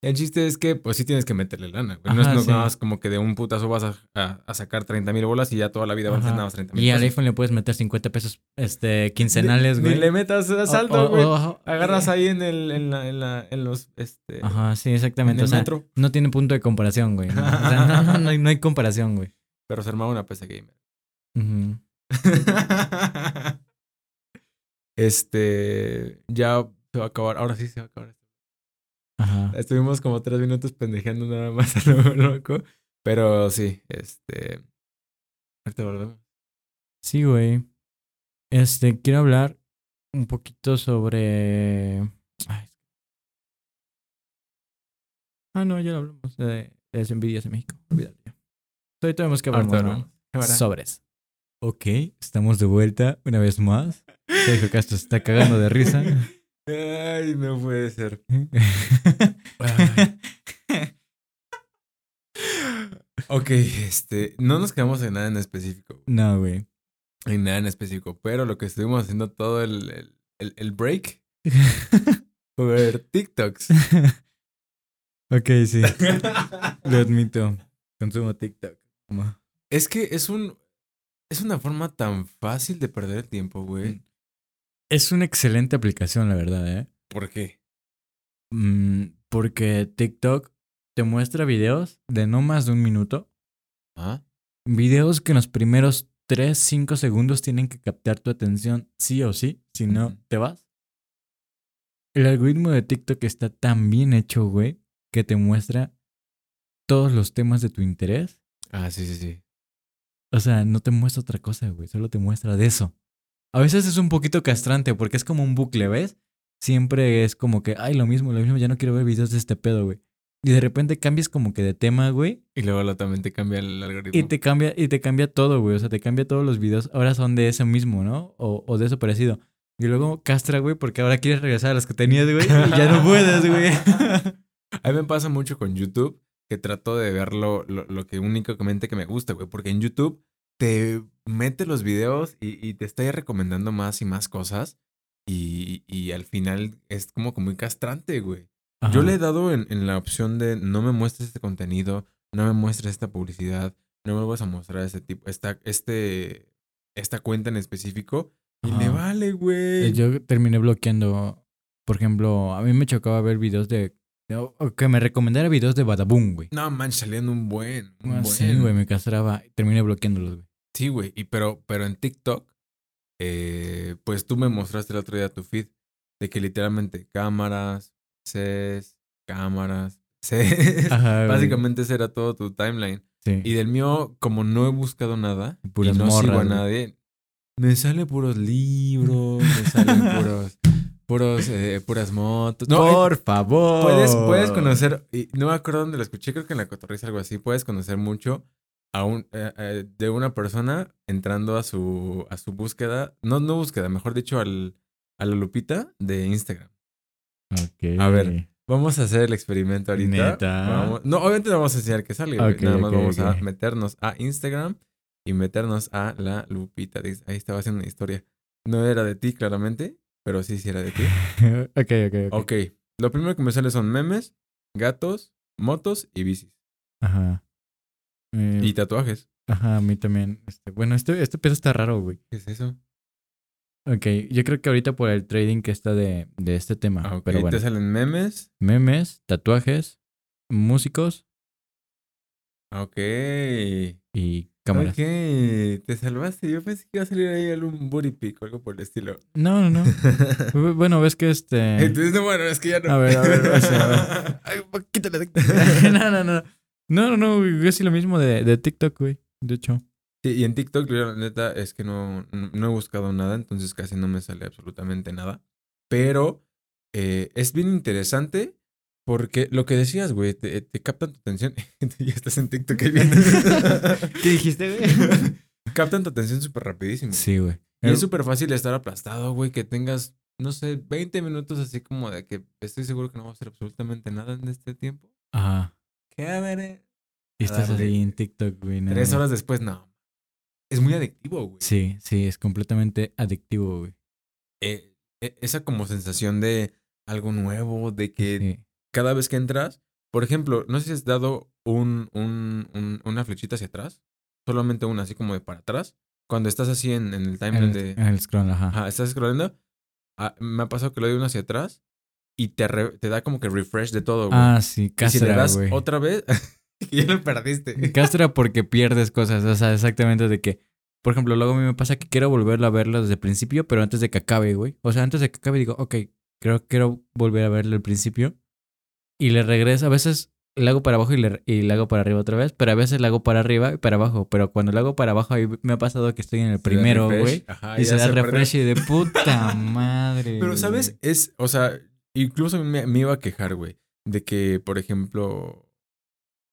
[SPEAKER 2] El chiste es que, pues sí tienes que meterle lana, güey. No es
[SPEAKER 1] sí.
[SPEAKER 2] nada más como que de un putazo vas a, a- a sacar 30 mil bolas y ya toda la vida vas a hacer nada más 30 mil
[SPEAKER 1] Y al iPhone le puedes meter 50 pesos este, quincenales,
[SPEAKER 2] Ni
[SPEAKER 1] güey.
[SPEAKER 2] le metas asalto, güey. Agarras ahí en el, en la, en la, en los, este,
[SPEAKER 1] Ajá, sí,
[SPEAKER 2] en
[SPEAKER 1] exactamente.
[SPEAKER 2] el
[SPEAKER 1] O sea,
[SPEAKER 2] metro.
[SPEAKER 1] no tiene punto de comparación, güey. ¿no? O sea, no, no, no hay, no hay comparación, güey.
[SPEAKER 2] Pero se armaba una PC gamer. *laughs* Este, ya se va a acabar. Ahora sí se va a acabar.
[SPEAKER 1] Ajá.
[SPEAKER 2] Estuvimos como tres minutos pendejeando nada más a lo loco. Pero sí, este, Ahorita volvemos.
[SPEAKER 1] Sí, güey. Este, quiero hablar un poquito sobre. Ay. Ah, no, ya lo hablamos de las envidias en México. Olvídalo ya. Hoy tenemos que hablar ¿no? sobres. Ok, estamos de vuelta una vez más. *laughs* Sergio Castro está cagando de risa.
[SPEAKER 2] Ay, no puede ser. Ok, este, no nos quedamos en nada en específico.
[SPEAKER 1] no, güey.
[SPEAKER 2] En nada en específico, pero lo que estuvimos haciendo todo el, el, el- el break *laughs* fue TikToks.
[SPEAKER 1] ok, sí. Lo admito. Consumo TikTok.
[SPEAKER 2] Es que es un. Es una forma tan fácil de perder el tiempo, güey.
[SPEAKER 1] Es una excelente aplicación, la verdad, ¿eh?
[SPEAKER 2] ¿Por qué?
[SPEAKER 1] Mm, porque TikTok te muestra videos de no más de un minuto.
[SPEAKER 2] ¿Ah?
[SPEAKER 1] Videos que en los primeros 3, 5 segundos tienen que captar tu atención sí o sí. Si no, te vas. El algoritmo de TikTok está tan bien hecho, güey, que te muestra todos los temas de tu interés.
[SPEAKER 2] Ah, sí, sí, sí.
[SPEAKER 1] O sea, no te muestra otra cosa, güey. Solo te muestra de eso. A veces es un poquito castrante porque es como un bucle, ¿ves? Siempre es como que, ay, lo mismo, lo mismo, ya no quiero ver videos de este pedo, güey. Y de repente cambias como que de tema, güey.
[SPEAKER 2] Y luego lo, también te cambia el algoritmo.
[SPEAKER 1] Y te cambia, y te cambia todo, güey. O sea, te cambia todos los videos. Ahora son de eso mismo, ¿no? O, o de eso parecido. Y luego castra, güey, porque ahora quieres regresar a los que tenías, güey. Y ya no puedes, güey. *laughs* *laughs*
[SPEAKER 2] A mí me pasa mucho con YouTube que trato de ver lo, lo, lo que únicamente que me gusta, güey. Porque en YouTube te mete los videos y, y te está recomendando más y más cosas. Y, y al final es como que muy castrante, güey. Yo le he dado en, en la opción de no me muestres este contenido, no me muestres esta publicidad, no me vas a mostrar este tipo, esta, este, esta cuenta en específico. Y le
[SPEAKER 1] Ajá.
[SPEAKER 2] vale,
[SPEAKER 1] Eh,
[SPEAKER 2] güey.
[SPEAKER 1] Yo terminé bloqueando. Por ejemplo, a mí me chocaba ver videos de. de- o que me recomendara videos de Badaboom, güey.
[SPEAKER 2] No, man, salían un buen. Un
[SPEAKER 1] Ah,
[SPEAKER 2] buen.
[SPEAKER 1] Sí, güey, me castraba. Terminé bloqueándolos, güey.
[SPEAKER 2] Sí, güey. Y pero, pero en TikTok, eh, pues tú me mostraste el otro día tu feed de que literalmente cámaras, CES, cámaras. *laughs*
[SPEAKER 1] Ajá, güey.
[SPEAKER 2] Básicamente ese era todo tu timeline.
[SPEAKER 1] Sí.
[SPEAKER 2] Y del mío, como no he buscado nada,
[SPEAKER 1] Puras
[SPEAKER 2] y no sigo a
[SPEAKER 1] morras,
[SPEAKER 2] nadie, me sale puros libros, me salen puros, *laughs* puros, eh, puras motos. No,
[SPEAKER 1] Por
[SPEAKER 2] eh,
[SPEAKER 1] favor.
[SPEAKER 2] puedes, puedes conocer, y no me acuerdo dónde lo escuché, creo que en la cotorriza algo así, puedes conocer mucho a un, eh, eh, de una persona entrando a su, a su búsqueda, no, no búsqueda, mejor dicho, al, a la lupita de Instagram.
[SPEAKER 1] Ok.
[SPEAKER 2] A ver. Vamos a hacer el experimento ahorita.
[SPEAKER 1] ¿Neta?
[SPEAKER 2] Vamos- no, obviamente no vamos a enseñar que sale. Nada más vamos a meternos a Instagram y meternos a la lupita. de- Ahí estaba haciendo una historia. No era de ti, claramente, pero sí, sí era de ti. *laughs*
[SPEAKER 1] ok, ok, ok.
[SPEAKER 2] Ok. Lo primero que me sale son memes, gatos, motos y bicis.
[SPEAKER 1] Ajá. Eh,
[SPEAKER 2] Y tatuajes.
[SPEAKER 1] Ajá, a mí también. Este, bueno, este, este pedo está raro, güey.
[SPEAKER 2] ¿Qué es eso?
[SPEAKER 1] Ok, yo creo que ahorita por el trading que está de, de este tema.
[SPEAKER 2] Ah.
[SPEAKER 1] Pero bueno.
[SPEAKER 2] Te salen memes.
[SPEAKER 1] Memes, tatuajes, músicos
[SPEAKER 2] Ah, Ok.
[SPEAKER 1] y cámaras.
[SPEAKER 2] Ok. Te salvaste. Yo pensé que iba a salir ahí algún booty pic o algo por el estilo.
[SPEAKER 1] No, no, no. *laughs* Bu- bueno, ves que este.
[SPEAKER 2] Entonces, no, bueno, es que ya no.
[SPEAKER 1] A ver, a ver, o sea, a ver. *laughs* Ay, *laughs* quítale no, no, no. No, no, no, es lo mismo de, de TikTok, güey. De hecho.
[SPEAKER 2] Sí, y en TikTok, yo la neta, es que no, no no he buscado nada, entonces casi no me sale absolutamente nada. Pero eh, es bien interesante porque lo que decías, güey, te, te captan tu atención. *laughs* ya estás en TikTok ahí viendo. *laughs*
[SPEAKER 1] ¿Qué dijiste, güey? *laughs*
[SPEAKER 2] captan tu atención súper rapidísimo.
[SPEAKER 1] Sí, güey.
[SPEAKER 2] Y es súper fácil estar aplastado, güey, que tengas, no sé, 20 minutos así como de que estoy seguro que no va a hacer absolutamente nada en este tiempo.
[SPEAKER 1] Ajá. Y estás
[SPEAKER 2] darle.
[SPEAKER 1] así en TikTok, güey.
[SPEAKER 2] Tres horas después, no. Es muy adictivo, güey.
[SPEAKER 1] Sí, sí, es completamente adictivo, güey.
[SPEAKER 2] eh, e- esa como sensación de algo nuevo, de que
[SPEAKER 1] Sí.
[SPEAKER 2] cada vez que entras, por ejemplo, no sé si has dado un, un, un- una flechita hacia atrás, solamente una, así como de para atrás, cuando estás así en, en el timeline
[SPEAKER 1] el,
[SPEAKER 2] de...
[SPEAKER 1] en el scroll, ajá.
[SPEAKER 2] Ajá, estás scrollando, ah, me ha pasado que lo doy uno hacia atrás y te, re- te da como que refresh de todo, güey.
[SPEAKER 1] Ah, sí,
[SPEAKER 2] y si le
[SPEAKER 1] castra,
[SPEAKER 2] das
[SPEAKER 1] güey.
[SPEAKER 2] otra vez, *laughs* ya lo perdiste.
[SPEAKER 1] Castra porque pierdes cosas, o sea, exactamente de que, por ejemplo, luego a mí me pasa que quiero volverlo a verlo desde el principio, pero antes de que acabe, güey. O sea, antes de que acabe digo, ok, creo quiero volver a verlo al principio. Y le regreso, a veces la hago para abajo y, le, y la hago para arriba otra vez, pero a veces la hago para arriba y para abajo. Pero cuando la hago para abajo, ahí me ha pasado que estoy en el
[SPEAKER 2] Se
[SPEAKER 1] primero, güey. Y se da refresh y de *laughs* puta madre.
[SPEAKER 2] Pero, ¿sabes? Es, o sea, incluso me, me iba a quejar, güey, de que, por ejemplo,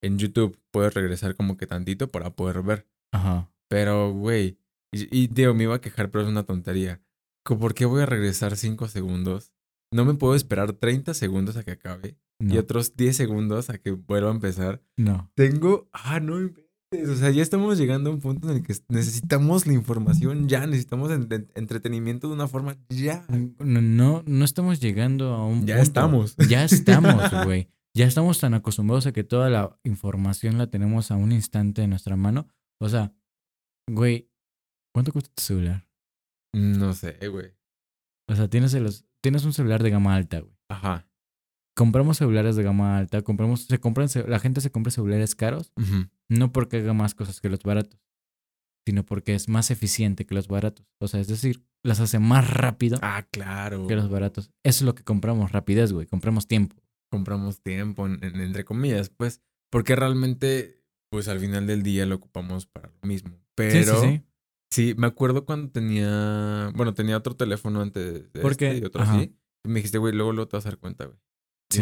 [SPEAKER 2] en YouTube puedes regresar como que tantito para poder ver.
[SPEAKER 1] Ajá.
[SPEAKER 2] Pero, güey, y, y digo, me iba a quejar, pero es una tontería. ¿Por qué voy a regresar 5 segundos? No me puedo esperar 30 segundos a que acabe y otros 10 segundos a que vuelva a empezar.
[SPEAKER 1] no.
[SPEAKER 2] Tengo, ah, no. O sea, ya estamos llegando a un punto en el que necesitamos la información ya, necesitamos en- en- entretenimiento de una forma ya.
[SPEAKER 1] No, no, no estamos llegando a un
[SPEAKER 2] Ya
[SPEAKER 1] punto.
[SPEAKER 2] estamos.
[SPEAKER 1] Ya estamos, *laughs* güey. Ya estamos tan acostumbrados a que toda la información la tenemos a un instante en nuestra mano. O sea, güey, ¿cuánto cuesta tu celular?
[SPEAKER 2] No sé, güey.
[SPEAKER 1] O sea, tienes, los, tienes un celular de gama alta, güey.
[SPEAKER 2] Ajá.
[SPEAKER 1] Compramos celulares de gama alta, compramos, se compran, la gente se compra celulares caros, no porque haga más cosas que los baratos, sino porque es más eficiente que los baratos. O sea, es decir, las hace más rápido
[SPEAKER 2] Ah, claro.
[SPEAKER 1] que los baratos. Eso es lo que compramos, rapidez, güey. Compramos tiempo.
[SPEAKER 2] Compramos tiempo, en- en- entre comillas, pues. Porque realmente, pues al final del día lo ocupamos para lo mismo. Pero
[SPEAKER 1] sí, sí, sí.
[SPEAKER 2] sí, me acuerdo cuando tenía. Bueno, tenía otro teléfono antes de
[SPEAKER 1] Porque-
[SPEAKER 2] este y otro así. Y me dijiste, güey, luego, luego te vas a dar cuenta, güey.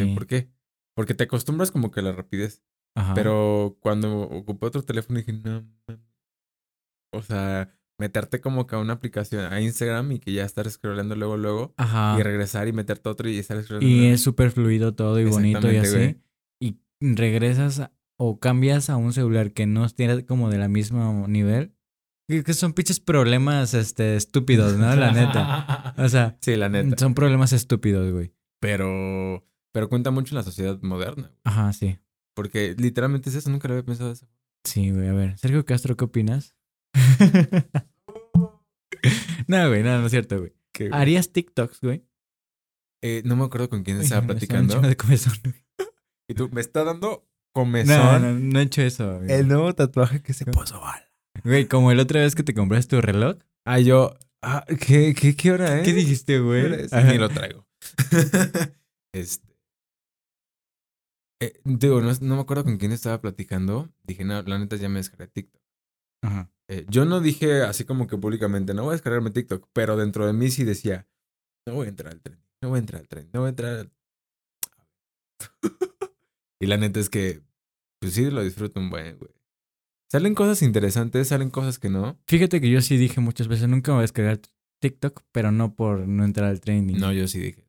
[SPEAKER 1] Sí.
[SPEAKER 2] ¿Por qué? Porque te acostumbras como que a la rapidez.
[SPEAKER 1] Ajá.
[SPEAKER 2] Pero cuando ocupé otro teléfono dije, no, mames". o sea, meterte como que a una aplicación, a Instagram y que ya estar scrollando luego, luego,
[SPEAKER 1] Ajá.
[SPEAKER 2] y regresar y meterte otro y estar scrollando.
[SPEAKER 1] Y
[SPEAKER 2] luego.
[SPEAKER 1] es súper fluido todo y bonito y así. Y regresas a- o cambias a un celular que no tiene como de la misma nivel. Que son pinches problemas este, estúpidos, ¿no? La neta. *laughs* O sea,
[SPEAKER 2] sí, la neta.
[SPEAKER 1] son problemas estúpidos, güey.
[SPEAKER 2] Pero, pero cuenta mucho en la sociedad moderna, güey.
[SPEAKER 1] Ajá, sí.
[SPEAKER 2] Porque literalmente es eso, nunca lo había pensado eso.
[SPEAKER 1] Sí, güey. A ver, Sergio Castro, ¿qué opinas? *laughs* no, güey, no, no es cierto, güey. ¿Harías TikToks, güey?
[SPEAKER 2] eh, no me acuerdo con quién estaba platicando.
[SPEAKER 1] de comezón, güey. *laughs*
[SPEAKER 2] Y tú, me está dando
[SPEAKER 1] No,
[SPEAKER 2] comezón.
[SPEAKER 1] no, no he hecho eso. güey.
[SPEAKER 2] El nuevo tatuaje que se puso.
[SPEAKER 1] Güey, como el otra vez que te compraste tu reloj.
[SPEAKER 2] Ah, yo. Ah, ¿qué, qué, qué hora es?
[SPEAKER 1] ¿Qué dijiste,
[SPEAKER 2] ¿Qué
[SPEAKER 1] güey?
[SPEAKER 2] Ni lo traigo. *laughs* este. Eh, digo, no, no me acuerdo con quién estaba platicando. Dije, no, la neta ya me descargué TikTok.
[SPEAKER 1] Ajá.
[SPEAKER 2] Eh, yo no dije así como que públicamente, no voy a descargarme TikTok, pero dentro de mí sí decía, no voy a entrar al tren, no voy a entrar al tren, no voy a entrar al... *laughs* y la neta es que, pues sí, lo disfruto un buen, güey. Salen cosas interesantes, salen cosas que no.
[SPEAKER 1] Fíjate que yo sí dije muchas veces, nunca me voy a descargar TikTok, pero no por no entrar al training.
[SPEAKER 2] No, yo sí dije.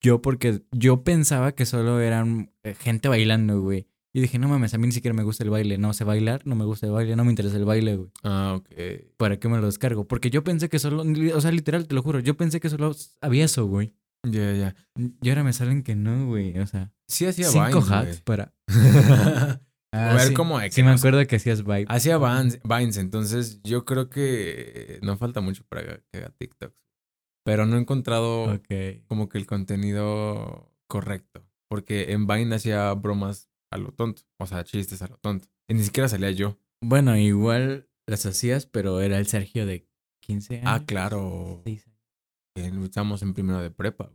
[SPEAKER 1] Yo porque yo pensaba que solo eran eh, gente bailando, güey. Y dije, no mames, a mí ni siquiera me gusta el baile. No sé bailar, no me gusta el baile, no me interesa el baile, güey.
[SPEAKER 2] Ah, ok.
[SPEAKER 1] ¿Para qué me lo descargo? Porque yo pensé que solo, o sea, literal, te lo juro, yo pensé que solo había eso, güey.
[SPEAKER 2] Ya, ya.
[SPEAKER 1] Y ahora me salen que no, güey. O sea,
[SPEAKER 2] Sí hacía
[SPEAKER 1] cinco
[SPEAKER 2] Vines,
[SPEAKER 1] para... *laughs*
[SPEAKER 2] güey.
[SPEAKER 1] Ah,
[SPEAKER 2] a ver
[SPEAKER 1] sí.
[SPEAKER 2] cómo de
[SPEAKER 1] Sí, me acuerdo que hacías vibe.
[SPEAKER 2] Hacía Vines, Vines, entonces yo creo que no falta mucho para que haga TikToks. Pero no he encontrado como que el contenido correcto. Porque en Vine hacía bromas a lo tonto. O sea, chistes a lo tonto. Y ni siquiera salía yo.
[SPEAKER 1] Bueno, igual las hacías, pero era el Sergio de 15 años.
[SPEAKER 2] Ah, claro.
[SPEAKER 1] 6 años,
[SPEAKER 2] Que Estamos en primero de prepa.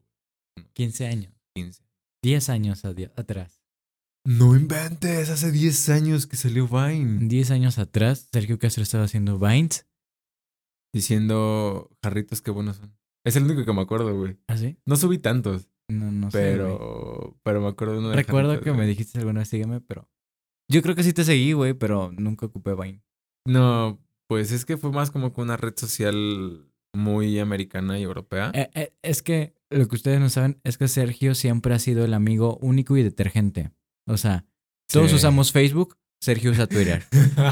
[SPEAKER 1] 15 años.
[SPEAKER 2] 15.
[SPEAKER 1] 10 años atrás.
[SPEAKER 2] No inventes, hace 10 años que salió Vine.
[SPEAKER 1] 10 años atrás, Sergio Castro estaba haciendo Vines.
[SPEAKER 2] Diciendo, jarritos, qué buenos son. Es el único que me acuerdo, güey.
[SPEAKER 1] ¿Ah, sí?
[SPEAKER 2] No subí tantos,
[SPEAKER 1] No, no sé. güey.
[SPEAKER 2] pero, pero me acuerdo de uno de
[SPEAKER 1] Recuerdo que me dijiste alguna vez sígueme, pero. Yo creo que sí te seguí, güey, pero nunca ocupé Vine.
[SPEAKER 2] No, pues es que fue más como que una red social muy americana y europea.
[SPEAKER 1] Eh, eh, es que lo que ustedes no saben es que Sergio siempre ha sido el amigo único y detergente. O sea, todos
[SPEAKER 2] Sí.
[SPEAKER 1] usamos Facebook, Sergio usa Twitter.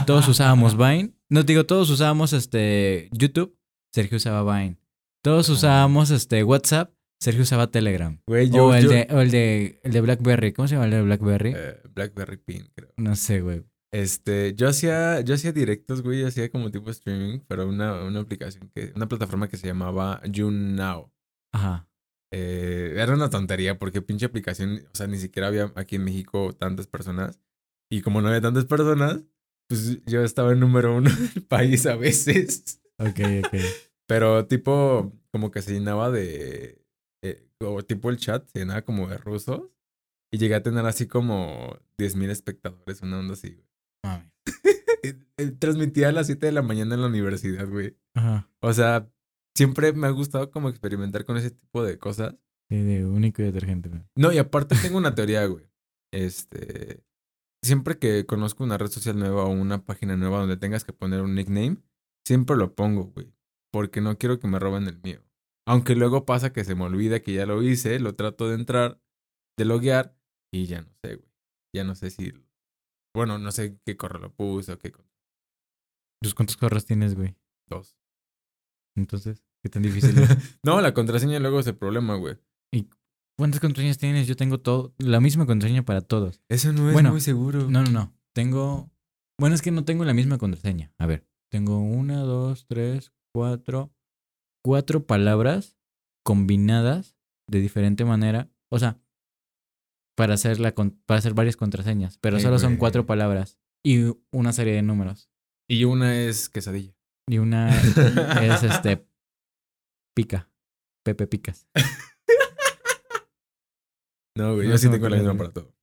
[SPEAKER 1] Todos usábamos *laughs* Vine. No digo, todos usábamos este YouTube, Sergio usaba Vine. Todos usábamos este WhatsApp, Sergio usaba Telegram.
[SPEAKER 2] Güey, yo,
[SPEAKER 1] o el,
[SPEAKER 2] yo-
[SPEAKER 1] de, o el de el de BlackBerry. ¿Cómo se llama el de BlackBerry?
[SPEAKER 2] eh, Blackberry Pin, creo.
[SPEAKER 1] no sé, güey.
[SPEAKER 2] Este, yo hacía, yo hacía directos, güey, hacía como tipo streaming, pero una, una aplicación que, una plataforma que se llamaba YouNow.
[SPEAKER 1] Ajá.
[SPEAKER 2] Eh, era una tontería porque pinche aplicación, o sea, ni siquiera había aquí en México tantas personas. Y como no había tantas personas, pues yo estaba en número uno *laughs* del país a veces.
[SPEAKER 1] Ok, ok.
[SPEAKER 2] Pero tipo, como que se llenaba de, eh, o tipo el chat se llenaba como de rusos. Y llegué a tener así como 10.000 espectadores, una onda así, güey.
[SPEAKER 1] Mami. *laughs*
[SPEAKER 2] Eh, Transmitía a las 7 de la mañana en la universidad, güey.
[SPEAKER 1] Ajá.
[SPEAKER 2] O sea, siempre me ha gustado como experimentar con ese tipo de cosas.
[SPEAKER 1] Sí, de único y detergente. güey.
[SPEAKER 2] No, y aparte tengo una teoría, güey. Este. Siempre que conozco una red social nueva o una página nueva donde tengas que poner un nickname, siempre lo pongo, güey. Porque no quiero que me roben el mío. Aunque luego pasa que se me olvida que ya lo hice, lo trato de entrar, de loguear, y ya no sé, güey. Ya no sé si. Bueno, no sé qué correo lo puse o qué.
[SPEAKER 1] ¿Tus cuántos correos tienes, güey?
[SPEAKER 2] Dos.
[SPEAKER 1] Entonces, ¿qué tan difícil es? *laughs*
[SPEAKER 2] no, la contraseña luego es el problema, güey.
[SPEAKER 1] ¿Cuántas contraseñas tienes? Yo tengo todo, la misma contraseña para todos.
[SPEAKER 2] Eso no es
[SPEAKER 1] Bueno,
[SPEAKER 2] muy seguro.
[SPEAKER 1] No, no, no. Tengo. Bueno, es que no tengo la misma contraseña. A ver, tengo una, dos, tres, cuatro. Cuatro palabras combinadas de diferente manera. O sea, para hacer, la, para hacer varias contraseñas. Pero
[SPEAKER 2] Ay,
[SPEAKER 1] solo son
[SPEAKER 2] güey.
[SPEAKER 1] cuatro palabras y una serie de números.
[SPEAKER 2] Y una es quesadilla.
[SPEAKER 1] Y una *laughs* es este. Pica. Pepe Picas. *laughs*
[SPEAKER 2] No, güey,
[SPEAKER 1] No
[SPEAKER 2] yo
[SPEAKER 1] se
[SPEAKER 2] sí tengo la misma para todo.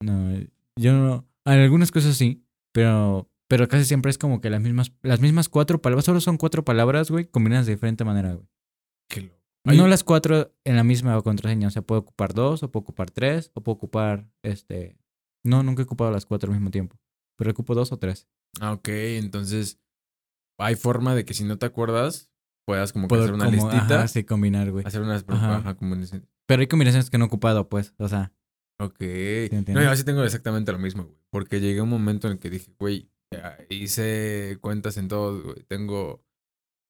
[SPEAKER 1] No, yo no. En algunas cosas sí, pero, pero casi siempre es como que las mismas, las mismas cuatro palabras. Solo son cuatro palabras, güey, combinadas de diferente manera, güey.
[SPEAKER 2] Qué loco.
[SPEAKER 1] No las cuatro en la misma contraseña. O sea, puedo ocupar dos, o puedo ocupar tres, o puedo ocupar este. No, nunca he ocupado las cuatro al mismo tiempo. Pero ocupo dos o tres.
[SPEAKER 2] Ah, ok, entonces hay forma de que si no te acuerdas, puedas como que
[SPEAKER 1] Puedo
[SPEAKER 2] hacer una
[SPEAKER 1] como,
[SPEAKER 2] listita.
[SPEAKER 1] ajá, sí, combinar, güey.
[SPEAKER 2] Hacer unas
[SPEAKER 1] Ajá.
[SPEAKER 2] ajá, como dicen.
[SPEAKER 1] Pero hay combinaciones que no he ocupado, pues. O sea,
[SPEAKER 2] Ok. no, yo sí tengo exactamente lo mismo, güey. Porque llegué a un momento en el que dije, güey, ya hice cuentas en todo, güey. Tengo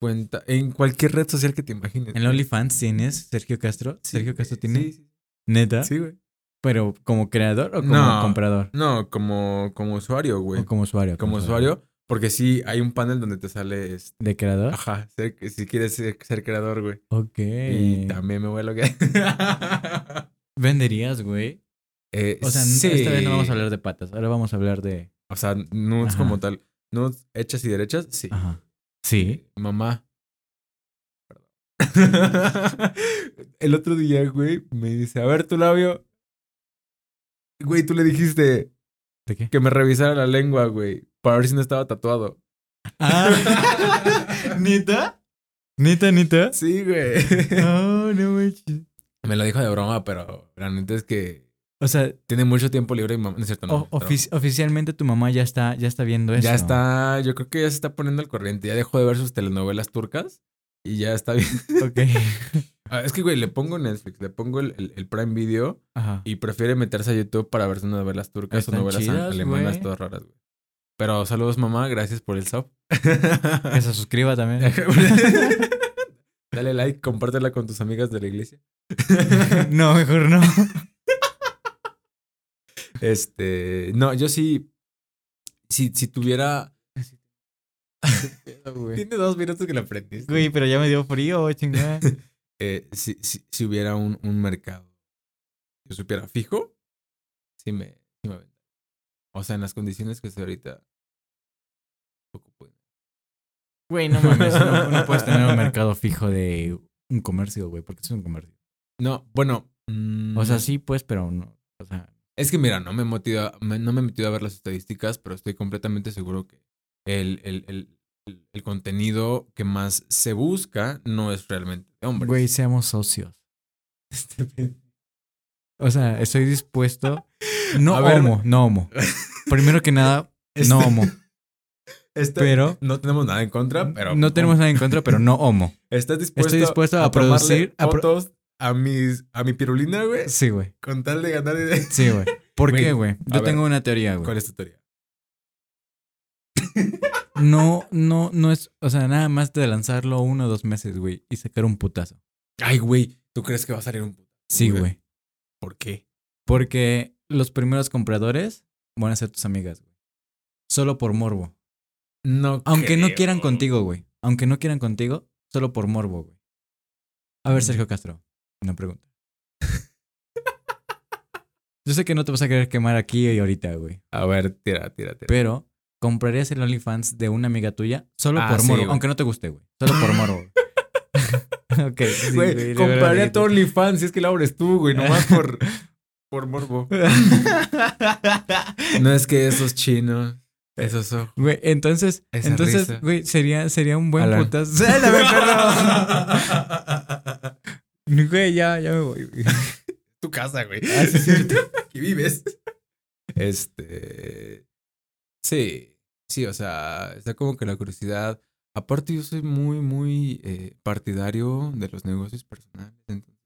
[SPEAKER 2] cuenta en cualquier red social que te imagines.
[SPEAKER 1] en. OnlyFans tienes Sergio Castro.
[SPEAKER 2] Sí,
[SPEAKER 1] Sergio Castro tiene.
[SPEAKER 2] Sí, sí.
[SPEAKER 1] Neta.
[SPEAKER 2] Sí, güey.
[SPEAKER 1] Pero como creador o como
[SPEAKER 2] No.
[SPEAKER 1] comprador.
[SPEAKER 2] No, como, como usuario, güey.
[SPEAKER 1] O como usuario.
[SPEAKER 2] Como usuario, porque sí hay un panel donde te sale este,
[SPEAKER 1] ¿De creador?
[SPEAKER 2] Ajá, ser- si quieres ser, ser creador, güey.
[SPEAKER 1] Ok.
[SPEAKER 2] Y también me voy a lo que.
[SPEAKER 1] ¿Venderías, güey? *laughs*
[SPEAKER 2] eh,
[SPEAKER 1] O sea,
[SPEAKER 2] sí.
[SPEAKER 1] esta vez no vamos a hablar de patas. Ahora vamos a hablar de.
[SPEAKER 2] O sea, nudes
[SPEAKER 1] Ajá.
[SPEAKER 2] como tal. Nudes hechas y derechas, sí.
[SPEAKER 1] Ajá. Sí.
[SPEAKER 2] Mamá. Perdón. *laughs* El otro día, güey, me dice, a ver tu labio. Güey, tú le dijiste
[SPEAKER 1] ¿De qué?
[SPEAKER 2] que me revisara la lengua, güey, para ver si no estaba tatuado.
[SPEAKER 1] Ah. *laughs* ¿Neta? ¿Neta, neta?
[SPEAKER 2] Sí, güey.
[SPEAKER 1] No, *laughs* no manches.
[SPEAKER 2] Me lo dijo de broma, pero la neta es que
[SPEAKER 1] O sea,
[SPEAKER 2] tiene mucho tiempo libre y mamá. No es cierto, no.
[SPEAKER 1] o-
[SPEAKER 2] pero-
[SPEAKER 1] ofici- oficialmente tu mamá ya está, ya está viendo eso.
[SPEAKER 2] Ya está, yo creo que ya se está poniendo al corriente. Ya dejó de ver sus telenovelas turcas y ya está bien.
[SPEAKER 1] Ok. *laughs*
[SPEAKER 2] Ah, es que, güey, le pongo Netflix, le pongo el, el- el Prime Video
[SPEAKER 1] Ajá.
[SPEAKER 2] y prefiere meterse a YouTube para ver sus novelas turcas
[SPEAKER 1] Están
[SPEAKER 2] o novelas
[SPEAKER 1] chidas,
[SPEAKER 2] alemanas
[SPEAKER 1] güey.
[SPEAKER 2] todas raras, güey. Pero saludos, mamá, gracias por el sub. *laughs*
[SPEAKER 1] Que se suscriba también. *laughs*
[SPEAKER 2] Dale like, compártela con tus amigas de la iglesia.
[SPEAKER 1] no, mejor no.
[SPEAKER 2] Este, no, yo sí, si, si tuviera... *laughs* *laughs* Tiene dos minutos que la aprendiste.
[SPEAKER 1] Güey, pero ya me dio frío, chingada. *laughs*
[SPEAKER 2] eh, si, si, si hubiera un, un mercado, yo supiera fijo, sí me, sí me aventaría. O sea, en las condiciones que estoy ahorita, poco puede.
[SPEAKER 1] Güey, no mames. No, no puedes tener un mercado fijo de un comercio, güey, porque es un comercio.
[SPEAKER 2] No, bueno. mm,
[SPEAKER 1] O sea, sí, pues, pero no. O sea,
[SPEAKER 2] Es que mira, no me, motiva, no me he metido a ver las estadísticas, pero estoy completamente seguro que el, el, el, el- contenido que más se busca no es realmente de hombres.
[SPEAKER 1] güey, seamos socios. *laughs* O sea, estoy dispuesto. *laughs* No
[SPEAKER 2] A ver.
[SPEAKER 1] homo, no homo. *laughs* Primero que nada,
[SPEAKER 2] Este-
[SPEAKER 1] no homo.
[SPEAKER 2] Este-
[SPEAKER 1] Pero
[SPEAKER 2] no tenemos nada en contra, pero.
[SPEAKER 1] no tenemos nada en contra, pero no homo.
[SPEAKER 2] ¿Estás dispuesto,
[SPEAKER 1] Estoy dispuesto a producir- a pro-
[SPEAKER 2] fotos a, mis, a mi pirulina, güey?
[SPEAKER 1] Sí, güey.
[SPEAKER 2] Con tal de ganar ideas.
[SPEAKER 1] Sí, güey. ¿Por *laughs*
[SPEAKER 2] Güey,
[SPEAKER 1] qué, güey? Yo
[SPEAKER 2] ver,
[SPEAKER 1] tengo una teoría, güey.
[SPEAKER 2] ¿Cuál es tu teoría? *laughs*
[SPEAKER 1] No, no, no es. O sea, nada más de lanzarlo uno o dos meses, güey, y sacar un putazo.
[SPEAKER 2] Ay, güey, ¿tú crees que va a salir un puto?
[SPEAKER 1] Sí, güey.
[SPEAKER 2] ¿Por qué?
[SPEAKER 1] Porque los primeros compradores van a ser tus amigas, güey. Solo por morbo.
[SPEAKER 2] No
[SPEAKER 1] Aunque no quieran contigo, güey. Aunque no quieran contigo, solo por morbo, güey. A ver, Sergio Castro, una pregunta. *laughs* Yo sé que no te vas a querer quemar aquí y ahorita, güey.
[SPEAKER 2] A ver, tira, tira, tira.
[SPEAKER 1] Pero, ¿comprarías el OnlyFans de una amiga tuya? Solo
[SPEAKER 2] Ah,
[SPEAKER 1] por
[SPEAKER 2] sí,
[SPEAKER 1] morbo.
[SPEAKER 2] güey.
[SPEAKER 1] aunque no te guste, güey. Solo por morbo. *laughs* ok. sí,
[SPEAKER 2] Güey,
[SPEAKER 1] de
[SPEAKER 2] compraría tu OnlyFans si es que la abres tú, güey, nomás por, *laughs* Por morbo. No es que esos chinos, esos ojos.
[SPEAKER 1] Güey, entonces,
[SPEAKER 2] Esa
[SPEAKER 1] entonces,
[SPEAKER 2] risa.
[SPEAKER 1] güey, sería, sería un buen
[SPEAKER 2] Alan.
[SPEAKER 1] putazo. Güey, ya, ya me voy. *laughs*
[SPEAKER 2] tu casa, güey.
[SPEAKER 1] Ah, sí, es cierto. *laughs*
[SPEAKER 2] Aquí vives. Este. Sí, sí, o sea, está como que la curiosidad. Aparte, yo soy muy, muy eh, partidario de los negocios personales. Entonces,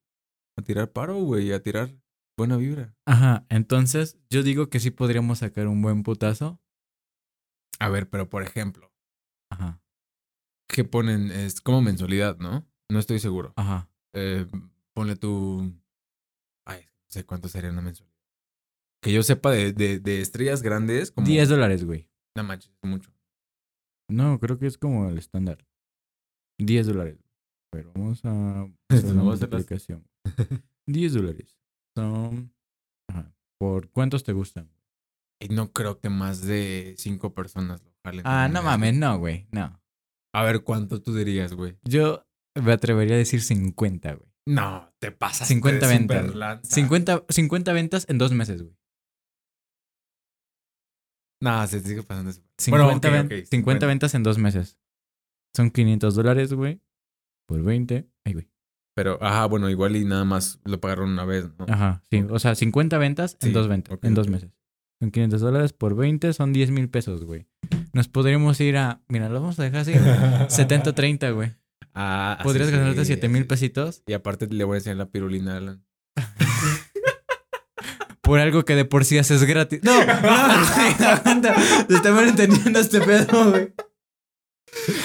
[SPEAKER 2] a tirar paro, güey, a tirar buena vibra.
[SPEAKER 1] Ajá, entonces yo digo que sí podríamos sacar un buen putazo.
[SPEAKER 2] A ver, pero por ejemplo,
[SPEAKER 1] Ajá,
[SPEAKER 2] ¿qué ponen? Es como mensualidad, ¿no? No estoy seguro.
[SPEAKER 1] ajá.
[SPEAKER 2] Eh, ponle tu. Ay, no sé cuánto sería una mensualidad. Que yo sepa de, de, de estrellas grandes, como.
[SPEAKER 1] 10 dólares, güey.
[SPEAKER 2] No manches, es mucho.
[SPEAKER 1] No, creo que es como el estándar. 10 dólares. Pero vamos a
[SPEAKER 2] Esto *laughs*
[SPEAKER 1] hacer
[SPEAKER 2] no
[SPEAKER 1] una
[SPEAKER 2] va a ser las-
[SPEAKER 1] multiplicación. *laughs* 10 dólares. Son... Ajá. ¿Por cuántos te gustan?
[SPEAKER 2] Y no creo que más de cinco personas lo jalen.
[SPEAKER 1] Ah, no
[SPEAKER 2] mes,
[SPEAKER 1] mames, no, güey, no.
[SPEAKER 2] A ver, ¿cuánto tú dirías, güey?
[SPEAKER 1] Yo me atrevería a decir 50, güey.
[SPEAKER 2] No, te pasas.
[SPEAKER 1] 50 ventas.
[SPEAKER 2] 50.
[SPEAKER 1] 50, 50 ventas en dos meses, güey.
[SPEAKER 2] No, se sigue pasando eso.
[SPEAKER 1] 50,
[SPEAKER 2] Bueno, ok,
[SPEAKER 1] ven-
[SPEAKER 2] ok,
[SPEAKER 1] 50 ventas en dos meses. Son 500 dólares, güey. Por 20. Ay, güey.
[SPEAKER 2] Pero, ajá, bueno, igual y nada más lo pagaron una vez, ¿no?
[SPEAKER 1] Ajá, sí. O sea, 50 ventas en
[SPEAKER 2] Sí,
[SPEAKER 1] dos ventas.
[SPEAKER 2] ok,
[SPEAKER 1] en dos meses. Son 500 dólares por 20, son 10 mil pesos, güey. Nos podríamos ir a. Mira, lo vamos a dejar así. 70-30, güey. *laughs*
[SPEAKER 2] Ah, así
[SPEAKER 1] Podrías
[SPEAKER 2] sí,
[SPEAKER 1] ganarte 7 mil pesitos
[SPEAKER 2] Y aparte le voy a enseñar la pirulina a Alan. *laughs*
[SPEAKER 1] por algo que de por sí haces gratis. No, no, aguanta. Te estamos entendiendo este pedo, güey.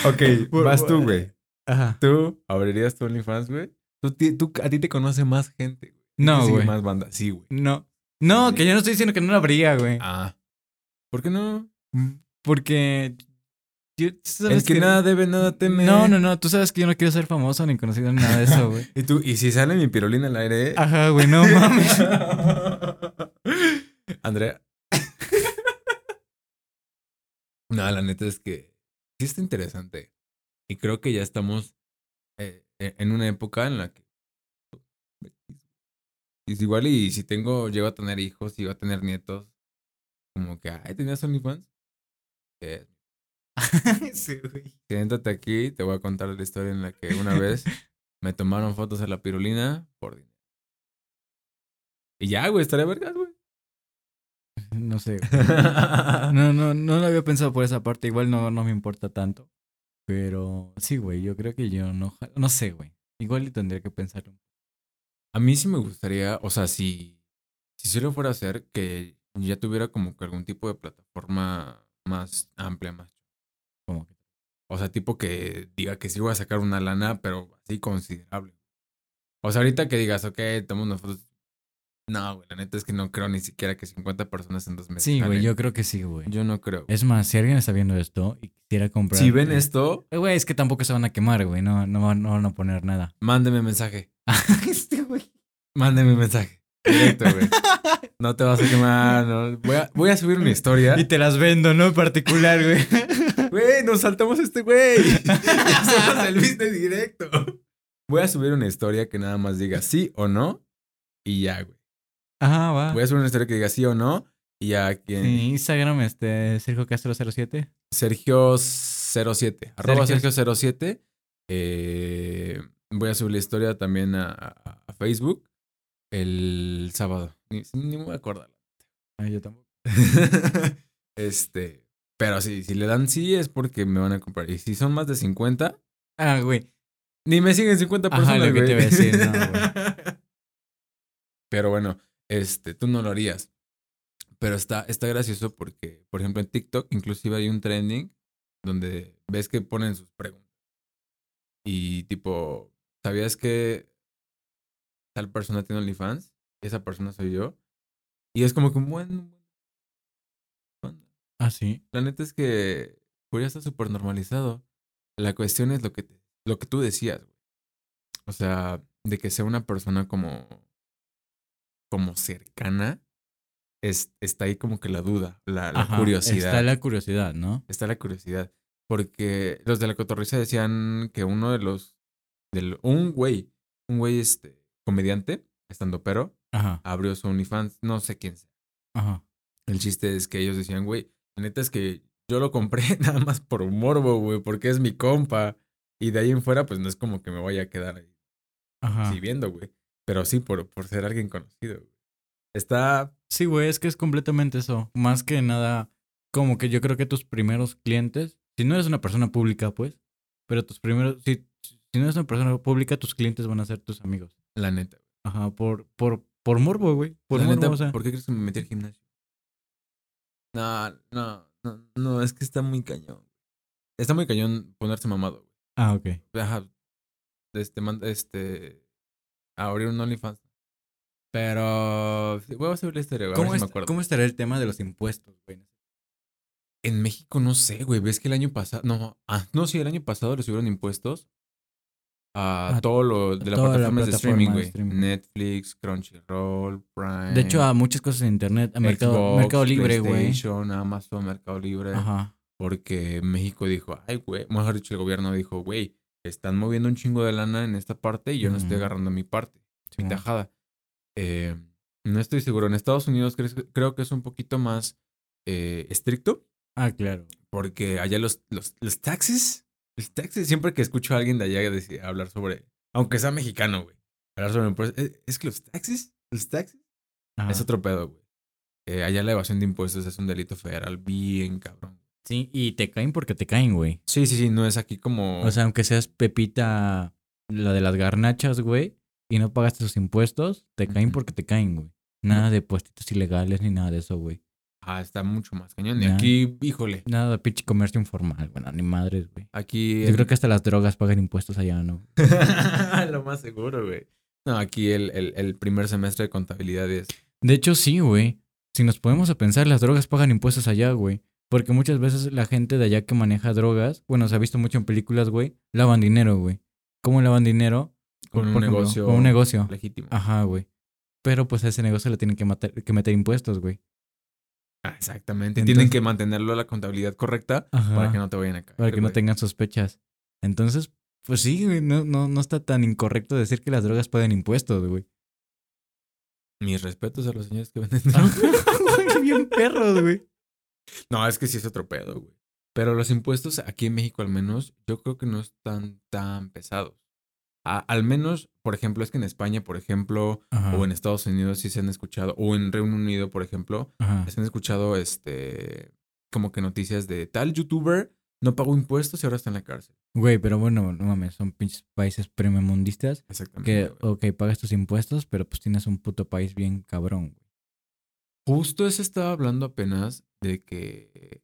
[SPEAKER 2] Ok,
[SPEAKER 1] Por-
[SPEAKER 2] vas tú, güey.
[SPEAKER 1] Ajá.
[SPEAKER 2] ¿Tú abrirías tu OnlyFans, güey? Tú, a ti te conoce más gente, güey.
[SPEAKER 1] No, güey.
[SPEAKER 2] más banda. Sí, güey.
[SPEAKER 1] No. No, que yo no estoy diciendo que no lo habría, güey.
[SPEAKER 2] Ah. ¿Por qué no?
[SPEAKER 1] Porque. Yo-
[SPEAKER 2] El que, nada debe, nada teme.
[SPEAKER 1] No, no, no. Tú sabes que yo no quiero ser famoso ni conocido ni nada de eso, güey. *laughs*
[SPEAKER 2] Y tú, y si sale mi pirulina al aire.
[SPEAKER 1] Ajá, güey, no mames. *laughs*
[SPEAKER 2] Andrea. *laughs* no, la neta es que sí está interesante. Y creo que ya estamos eh, eh, en una época en la que. Es igual y si tengo, llego a tener hijos y voy a tener nietos, como que, ay, ¿tenías OnlyFans? Eh, *laughs*
[SPEAKER 1] sí, güey.
[SPEAKER 2] siéntate aquí, te voy a contar la historia en la que una vez *laughs* me tomaron fotos a la pirulina por dinero. Y ya, güey, estaría vergas, güey.
[SPEAKER 1] No sé. *laughs* güey. No, no, no lo había pensado por esa parte. Igual no, no me importa tanto. Pero sí, güey, yo creo que yo no. No sé, güey. Igual tendría que pensarlo.
[SPEAKER 2] A mí sí me gustaría, o sea, si, si sí lo fuera a hacer, que ya tuviera como que algún tipo de plataforma más amplia, más. O sea, tipo que diga que sí voy a sacar una lana, pero así considerable. O sea, ahorita que digas, ok, tomo unas fotos. No, güey, la neta es que no creo ni siquiera que 50 personas en dos meses.
[SPEAKER 1] Sí, güey, yo creo que sí, güey.
[SPEAKER 2] Yo no creo.
[SPEAKER 1] Es más, si alguien está viendo esto y quisiera comprar.
[SPEAKER 2] Si ven
[SPEAKER 1] eh,
[SPEAKER 2] esto,
[SPEAKER 1] eh, Güey, es que tampoco se van a quemar, güey. No, no, van- no van a poner nada.
[SPEAKER 2] mándeme mensaje. *laughs*
[SPEAKER 1] este, güey.
[SPEAKER 2] Mándeme mensaje. Directo, güey. No te vas a quemar. no. Voy, a, voy a subir una historia.
[SPEAKER 1] Y te las vendo, ¿no? En particular, güey.
[SPEAKER 2] Güey, nos saltamos a este güey. *laughs* Hacemos el business directo. Voy a subir una historia que nada más diga sí o no. Y ya, güey.
[SPEAKER 1] Ajá, va.
[SPEAKER 2] Voy a subir una historia que diga sí o no. Y ya quien.
[SPEAKER 1] Sí, Instagram, este, Sergio Castro 07.
[SPEAKER 2] Sergio07. Arroba
[SPEAKER 1] Sergio-
[SPEAKER 2] Sergio07. Eh, voy a subir la historia también a, a- a Facebook el sábado. Ni, ni me voy a acordar.
[SPEAKER 1] Ay, yo tampoco. *laughs*
[SPEAKER 2] este. Pero sí, si le dan sí es porque me van a comprar. Y si son más de 50,
[SPEAKER 1] Ah, güey.
[SPEAKER 2] Ni me siguen 50
[SPEAKER 1] Ajá,
[SPEAKER 2] personas,
[SPEAKER 1] lo que
[SPEAKER 2] güey.
[SPEAKER 1] te iba a decir, no, *laughs*
[SPEAKER 2] Pero bueno, este, tú no lo harías. Pero está, está gracioso porque, por ejemplo, en TikTok inclusive hay un trending donde ves que ponen sus preguntas. Y tipo, ¿sabías que tal persona tiene OnlyFans? Esa persona soy yo. Y es como que un buen...
[SPEAKER 1] Ah, sí.
[SPEAKER 2] La neta es que pues ya está súper normalizado. La cuestión es lo que, te- lo que tú decías, güey. O sea, de que sea una persona como, como cercana, es, está ahí como que la duda, la, la
[SPEAKER 1] Ajá,
[SPEAKER 2] curiosidad.
[SPEAKER 1] Está la curiosidad, ¿no?
[SPEAKER 2] Está la curiosidad. Porque los de la cotorriza decían que uno de los, del, un güey, un güey este, comediante, estando pero,
[SPEAKER 1] Ajá.
[SPEAKER 2] abrió su OnlyFans, no sé quién sea.
[SPEAKER 1] Ajá.
[SPEAKER 2] El chiste es que ellos decían, güey, la neta es que yo lo compré *laughs* nada más por morbo, güey, porque es mi compa. Y de ahí en fuera, pues no es como que me vaya a quedar ahí
[SPEAKER 1] Ajá.
[SPEAKER 2] sí, viendo, güey. Pero sí por, por ser alguien conocido, güey. Está.
[SPEAKER 1] Sí, güey, es que es completamente eso. Más que nada, como que yo creo que tus primeros clientes, si no eres una persona pública, pues, pero tus primeros, si, si no eres una persona pública, tus clientes van a ser tus amigos.
[SPEAKER 2] La neta.
[SPEAKER 1] Ajá, por, por, por morbo, güey. Por
[SPEAKER 2] la
[SPEAKER 1] morbo,
[SPEAKER 2] neta,
[SPEAKER 1] o sea.
[SPEAKER 2] ¿por qué crees que me metí al gimnasio? No, no, no, no, es que está muy cañón. Está muy cañón ponerse mamado, güey.
[SPEAKER 1] Ah, ok.
[SPEAKER 2] Ajá. Este, manda, este. Abrir un OnlyFans. Pero. Voy a subir la historia, güey. a ver
[SPEAKER 1] ¿Cómo,
[SPEAKER 2] si me
[SPEAKER 1] est-
[SPEAKER 2] acuerdo.
[SPEAKER 1] ¿Cómo estará el tema de los impuestos, güey?
[SPEAKER 2] En México no sé, güey. ¿Ves que el año pasado. No, ah, no, sí, el año pasado le subieron impuestos a
[SPEAKER 1] A
[SPEAKER 2] todo lo de las
[SPEAKER 1] toda la
[SPEAKER 2] plataformas de streaming,
[SPEAKER 1] de
[SPEAKER 2] güey. Netflix, Crunchyroll, Prime.
[SPEAKER 1] De hecho, a muchas cosas en internet, a Mercado,
[SPEAKER 2] Xbox,
[SPEAKER 1] Mercado Libre, güey.
[SPEAKER 2] Amazon, Mercado Libre.
[SPEAKER 1] Ajá.
[SPEAKER 2] Porque México dijo, ay, güey. Mejor dicho, el gobierno dijo, güey, están moviendo un chingo de lana en esta parte y yo no estoy agarrando mi parte, mi tajada. Eh, no estoy seguro. En Estados Unidos creo, creo que es un poquito más eh, estricto.
[SPEAKER 1] Ah, claro.
[SPEAKER 2] Porque allá los, los, los taxis, los taxis, siempre que escucho a alguien de allá decir- hablar sobre, aunque sea mexicano, güey, hablar sobre impuestos, es, es que los taxis, los taxis,
[SPEAKER 1] Ajá.
[SPEAKER 2] es otro pedo, güey. Eh, allá la evasión de impuestos es un delito federal bien cabrón.
[SPEAKER 1] Sí, y te caen porque te caen, güey.
[SPEAKER 2] Sí, sí, sí, no es aquí como...
[SPEAKER 1] O sea, aunque seas Pepita, la de las garnachas, güey, y no pagaste tus impuestos, te caen porque te caen, güey. Nada de puestitos ilegales ni nada de eso, güey.
[SPEAKER 2] Ah, está mucho más cañón. Y aquí, híjole,
[SPEAKER 1] Nada de pinche comercio informal, bueno, ni madres, güey.
[SPEAKER 2] aquí...
[SPEAKER 1] Yo creo que hasta las drogas pagan impuestos allá, ¿no? *laughs*
[SPEAKER 2] Lo más seguro, güey. No, aquí el, el, el primer semestre de contabilidad es...
[SPEAKER 1] De hecho, sí, güey. Si nos ponemos a pensar, las drogas pagan impuestos allá, güey. Porque muchas veces la gente de allá que maneja drogas, bueno, se ha visto mucho en películas, güey, lavan dinero, güey. ¿Cómo lavan dinero?
[SPEAKER 2] Con
[SPEAKER 1] Por
[SPEAKER 2] un negocio
[SPEAKER 1] Con un negocio.
[SPEAKER 2] legítimo.
[SPEAKER 1] Ajá, güey. Pero pues a ese negocio le tienen que, matar- que meter impuestos, güey.
[SPEAKER 2] Ah, exactamente.
[SPEAKER 1] Entonces-
[SPEAKER 2] Tienen que mantenerlo a la contabilidad correcta
[SPEAKER 1] Ajá.
[SPEAKER 2] para que no te vayan a caer.
[SPEAKER 1] Para que no tengan sospechas. Entonces, pues sí, güey, no, no, no está tan incorrecto decir que las drogas pagan impuestos, güey.
[SPEAKER 2] Mis respetos a los señores que venden. *laughs*
[SPEAKER 1] Bien perros, güey.
[SPEAKER 2] no, es que sí es otro pedo, güey. Pero los impuestos aquí en México al menos, yo creo que no están tan pesados. A- al menos, por ejemplo, es que en España, por ejemplo,
[SPEAKER 1] Ajá.
[SPEAKER 2] o en Estados Unidos sí se han escuchado, o en Reino Unido, por ejemplo,
[SPEAKER 1] Ajá.
[SPEAKER 2] se han escuchado este como que noticias de tal youtuber no pagó impuestos y ahora está en la cárcel.
[SPEAKER 1] Güey, pero bueno, no mames, son pinches países premiumundistas
[SPEAKER 2] Exactamente.
[SPEAKER 1] que,
[SPEAKER 2] güey.
[SPEAKER 1] ok, pagas tus impuestos, pero pues tienes un puto país bien cabrón, güey.
[SPEAKER 2] Justo eso estaba hablando apenas de que,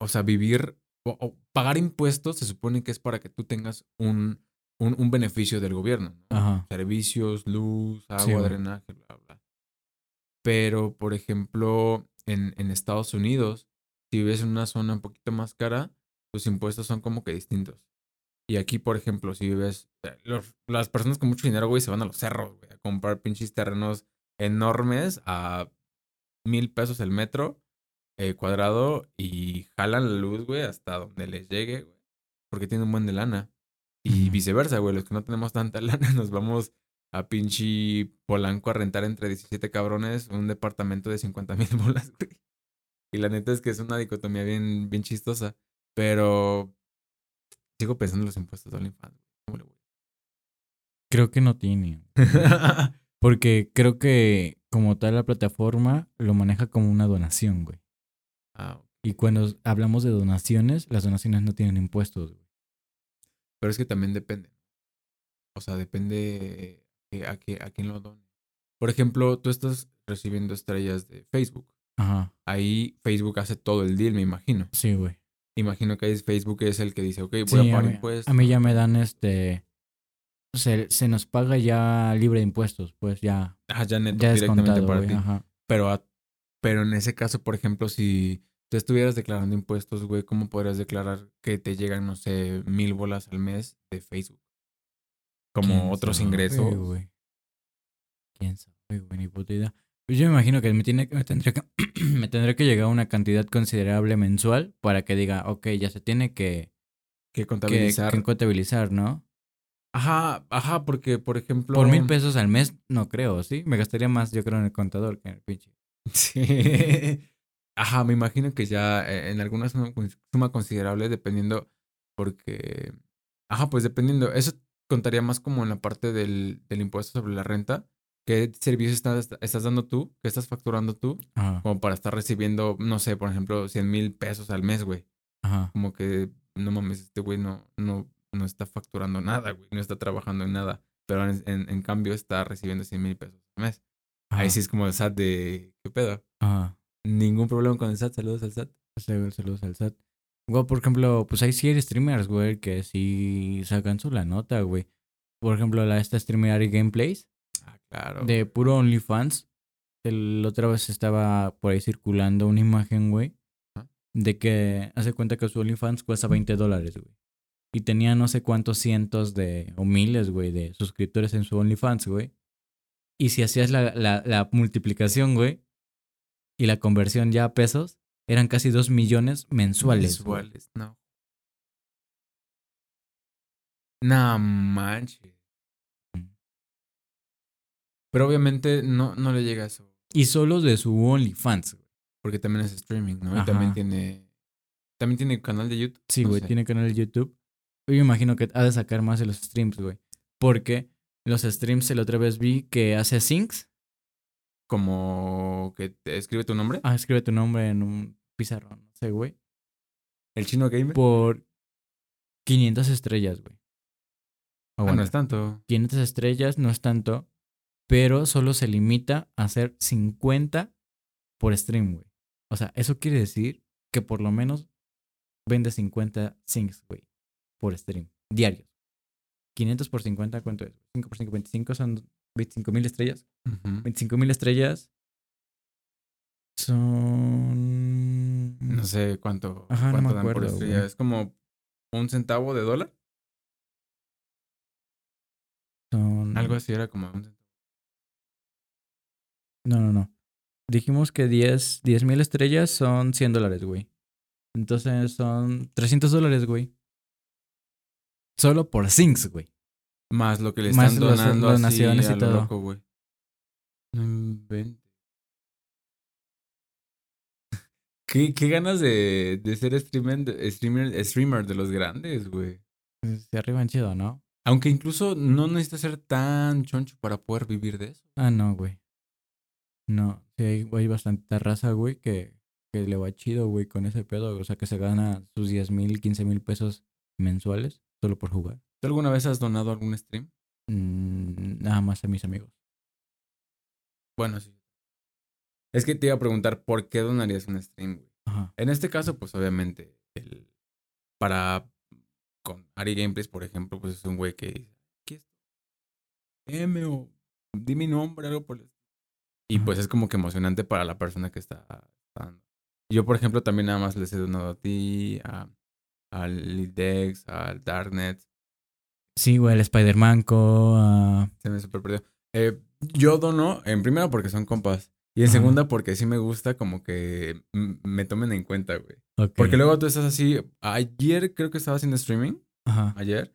[SPEAKER 2] o sea, vivir o, o pagar impuestos se supone que es para que tú tengas un, un, un beneficio del gobierno. ¿no?
[SPEAKER 1] Ajá.
[SPEAKER 2] Servicios, luz, agua,
[SPEAKER 1] Sí,
[SPEAKER 2] drenaje, bla, bla. Pero, por ejemplo, en, en Estados Unidos, si vives en una zona un poquito más cara, tus impuestos son como que distintos. Y aquí, por ejemplo, si vives, los- las personas con mucho dinero, güey, se van a los cerros, güey, a comprar pinches terrenos enormes a mil pesos el metro eh, cuadrado y jalan la luz, güey, hasta donde les llegue, güey, porque tienen un buen de lana. Y viceversa, güey, los que no tenemos tanta *laughs* lana nos vamos a pinche Polanco a rentar entre 17 cabrones un departamento de 50 mil *laughs* bolas, güey. Y la neta es que es una dicotomía bien, bien chistosa. Pero sigo pensando en los impuestos de OnlyFans. güey. ¿Cómo le voy?
[SPEAKER 1] Creo que no tiene. *laughs* Porque creo que como tal la plataforma lo maneja como una donación, güey.
[SPEAKER 2] Ah,
[SPEAKER 1] Y cuando hablamos de donaciones, las donaciones no tienen impuestos, güey.
[SPEAKER 2] Pero es que también depende. O sea, depende eh, a, qué, a quién lo done. Por ejemplo, tú estás recibiendo estrellas de Facebook.
[SPEAKER 1] Ajá.
[SPEAKER 2] Ahí Facebook hace todo el deal, me imagino.
[SPEAKER 1] Sí, güey.
[SPEAKER 2] Imagino que ahí Facebook es el que dice, ok, voy
[SPEAKER 1] Sí,
[SPEAKER 2] a
[SPEAKER 1] a,
[SPEAKER 2] pagar
[SPEAKER 1] mí,
[SPEAKER 2] impuestos.
[SPEAKER 1] a mí ya me dan este... Se, se nos paga ya libre de impuestos, pues ya,
[SPEAKER 2] Ah, ya neto,
[SPEAKER 1] ya
[SPEAKER 2] directamente para
[SPEAKER 1] güey.
[SPEAKER 2] ti.
[SPEAKER 1] Ajá.
[SPEAKER 2] Pero, a- pero en ese caso, por ejemplo, si tú estuvieras declarando impuestos, güey, ¿cómo podrías declarar que te llegan, no sé, mil bolas al mes de Facebook?
[SPEAKER 1] ¿Quién
[SPEAKER 2] Como otros
[SPEAKER 1] sabe,
[SPEAKER 2] ingresos.
[SPEAKER 1] güey? ¿Quién sabe, güey? Ni puta idea. Pues yo me imagino que me, tiene, me, tendría que *clears throat* me tendría que llegar a una cantidad considerable mensual para que diga, ok, ya se tiene que,
[SPEAKER 2] Que
[SPEAKER 1] que,
[SPEAKER 2] contabilizar.
[SPEAKER 1] que contabilizar, ¿no?
[SPEAKER 2] Ajá, ajá, porque, por ejemplo.
[SPEAKER 1] Por mil pesos al mes, no creo, ¿sí? Me gastaría más, yo creo, en el contador que en el pinche. *laughs*
[SPEAKER 2] Sí. Ajá, me imagino que ya eh, en alguna suma, suma considerable, dependiendo, porque. Ajá, pues dependiendo. Eso contaría más como en la parte del, del impuesto sobre la renta. ¿Qué servicios estás, estás dando tú? ¿Qué estás facturando tú?
[SPEAKER 1] Ajá.
[SPEAKER 2] Como para estar recibiendo, no sé, por ejemplo, 100 mil pesos al mes, güey.
[SPEAKER 1] Ajá.
[SPEAKER 2] Como que, no mames, este güey no, no, no está facturando nada, güey. No está trabajando en nada. Pero en, en, en cambio está recibiendo 100 mil pesos al mes.
[SPEAKER 1] Ajá.
[SPEAKER 2] Ahí sí es como el SAT de, ¿qué pedo?
[SPEAKER 1] Ajá.
[SPEAKER 2] Ningún problema con el SAT, saludos al SAT.
[SPEAKER 1] Saludos al SAT. Güey, por ejemplo, pues hay sí streamers, güey, que sí sacan su la nota, güey. Por ejemplo, la esta streamer Ari Gameplays
[SPEAKER 2] Ah, claro.
[SPEAKER 1] de puro OnlyFans. El otra vez estaba por ahí circulando una imagen, güey, de que hace cuenta que su OnlyFans cuesta 20 dólares, güey. Y tenía no sé cuántos cientos de, o miles, güey, de suscriptores en su OnlyFans, güey. Y si hacías la, la, la multiplicación, güey, y la conversión ya a pesos, eran casi 2 millones mensuales.
[SPEAKER 2] Mensuales, no. No manches. Pero obviamente no, no le llega a eso.
[SPEAKER 1] Y solo de su OnlyFans, güey.
[SPEAKER 2] Porque también es streaming, ¿no? Y también tiene. También tiene canal de YouTube.
[SPEAKER 1] Sí,
[SPEAKER 2] No
[SPEAKER 1] güey,
[SPEAKER 2] sé.
[SPEAKER 1] tiene canal de YouTube. Yo imagino que ha de sacar más de los streams, güey. Porque los streams la otra vez vi que hace syncs.
[SPEAKER 2] Como que te escribe tu nombre.
[SPEAKER 1] Ah, escribe tu nombre en un pizarrón, no sé, güey.
[SPEAKER 2] El chino gamer.
[SPEAKER 1] Por 500 estrellas, güey.
[SPEAKER 2] Ah,
[SPEAKER 1] bueno,
[SPEAKER 2] no es tanto.
[SPEAKER 1] 500 estrellas no es tanto, pero solo se limita a hacer 50 por stream, güey. O sea, eso quiere decir que por lo menos vende 50 syncs, güey, por stream, diarios. 500 por 50, ¿cuánto es? 5 por 5, 25 son 25 mil estrellas.
[SPEAKER 2] Ujú.
[SPEAKER 1] 25 mil estrellas son...
[SPEAKER 2] No sé cuánto,
[SPEAKER 1] Ajá, no
[SPEAKER 2] cuánto
[SPEAKER 1] me
[SPEAKER 2] dan por
[SPEAKER 1] acuerdo,
[SPEAKER 2] estrella.
[SPEAKER 1] güey.
[SPEAKER 2] Es como un centavo de dólar.
[SPEAKER 1] son...
[SPEAKER 2] Algo así era como un centavo.
[SPEAKER 1] No, no, no. Dijimos que 10 mil estrellas son 100 dólares, güey. Entonces son 300 dólares, güey. Solo por Sinks, güey.
[SPEAKER 2] Más lo que le
[SPEAKER 1] Más
[SPEAKER 2] están
[SPEAKER 1] los-
[SPEAKER 2] donando
[SPEAKER 1] donaciones
[SPEAKER 2] así
[SPEAKER 1] y
[SPEAKER 2] a lo
[SPEAKER 1] todo.
[SPEAKER 2] loco, güey. No inventes. *laughs* ¿Qué, qué ganas de, de ser streamer, streamer, streamer de los grandes, güey.
[SPEAKER 1] Se arriban chido, ¿no?
[SPEAKER 2] Aunque incluso no necesitas ser tan choncho para poder vivir de eso.
[SPEAKER 1] Ah, no, güey. No, sí hay, hay bastante raza, güey, que, que le va chido, güey, con ese pedo. O sea, que se gana sus 10 mil, 15 mil pesos mensuales solo por jugar.
[SPEAKER 2] ¿Tú alguna vez has donado algún stream?
[SPEAKER 1] Mm, nada más a mis amigos.
[SPEAKER 2] Bueno, sí. Es que te iba a preguntar por qué donarías un stream, güey.
[SPEAKER 1] Ajá.
[SPEAKER 2] En este caso, pues obviamente, el, para con Ari Gameplays, por ejemplo, pues es un güey que dice, aquí estoy. M o di mi nombre, algo por el estilo". Y
[SPEAKER 1] Ajá.
[SPEAKER 2] pues es como que emocionante para la persona que está, está dando. Yo, por ejemplo, también nada más les he donado a ti, a, al Lidex, al Darknet.
[SPEAKER 1] Sí, güey, el Spider-Man co. ah,
[SPEAKER 2] Se me super perdió. Eh, yo dono, en primera porque son compas. Y en
[SPEAKER 1] Ajá.
[SPEAKER 2] segunda porque sí me gusta como que me tomen en cuenta, güey.
[SPEAKER 1] ok.
[SPEAKER 2] Porque luego tú estás así. Ayer creo que estaba haciendo streaming.
[SPEAKER 1] Ajá.
[SPEAKER 2] Ayer.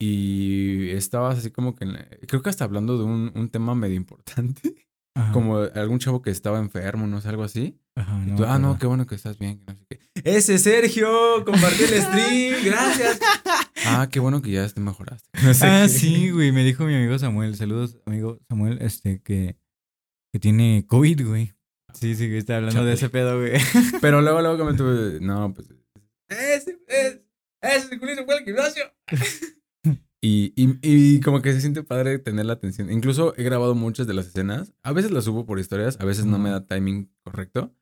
[SPEAKER 2] Y estabas así como que. la- creo que hasta hablando de un, un tema medio importante.
[SPEAKER 1] ajá,
[SPEAKER 2] Como algún chavo que estaba enfermo, no sé, algo así.
[SPEAKER 1] ajá, no
[SPEAKER 2] tú, ah, no, qué bueno que estás bien. que no sé qué. Ese Sergio, compartí el *laughs* stream, gracias. Ah, qué bueno que ya te mejoraste. *laughs* No sé
[SPEAKER 1] Ah,
[SPEAKER 2] qué.
[SPEAKER 1] sí, güey. Me dijo mi amigo Samuel. Saludos, amigo Samuel, este, que, que tiene COVID, güey. Sí, sí, que está hablando de ese pedo, güey. *laughs*
[SPEAKER 2] Pero luego, luego que me tuve. No, pues. Ese, ese, ese culito fue al gimnasio. *laughs* y, y, y como que se siente padre tener la atención. Incluso he grabado muchas de las escenas. A veces las subo por historias, a veces no me da timing correcto.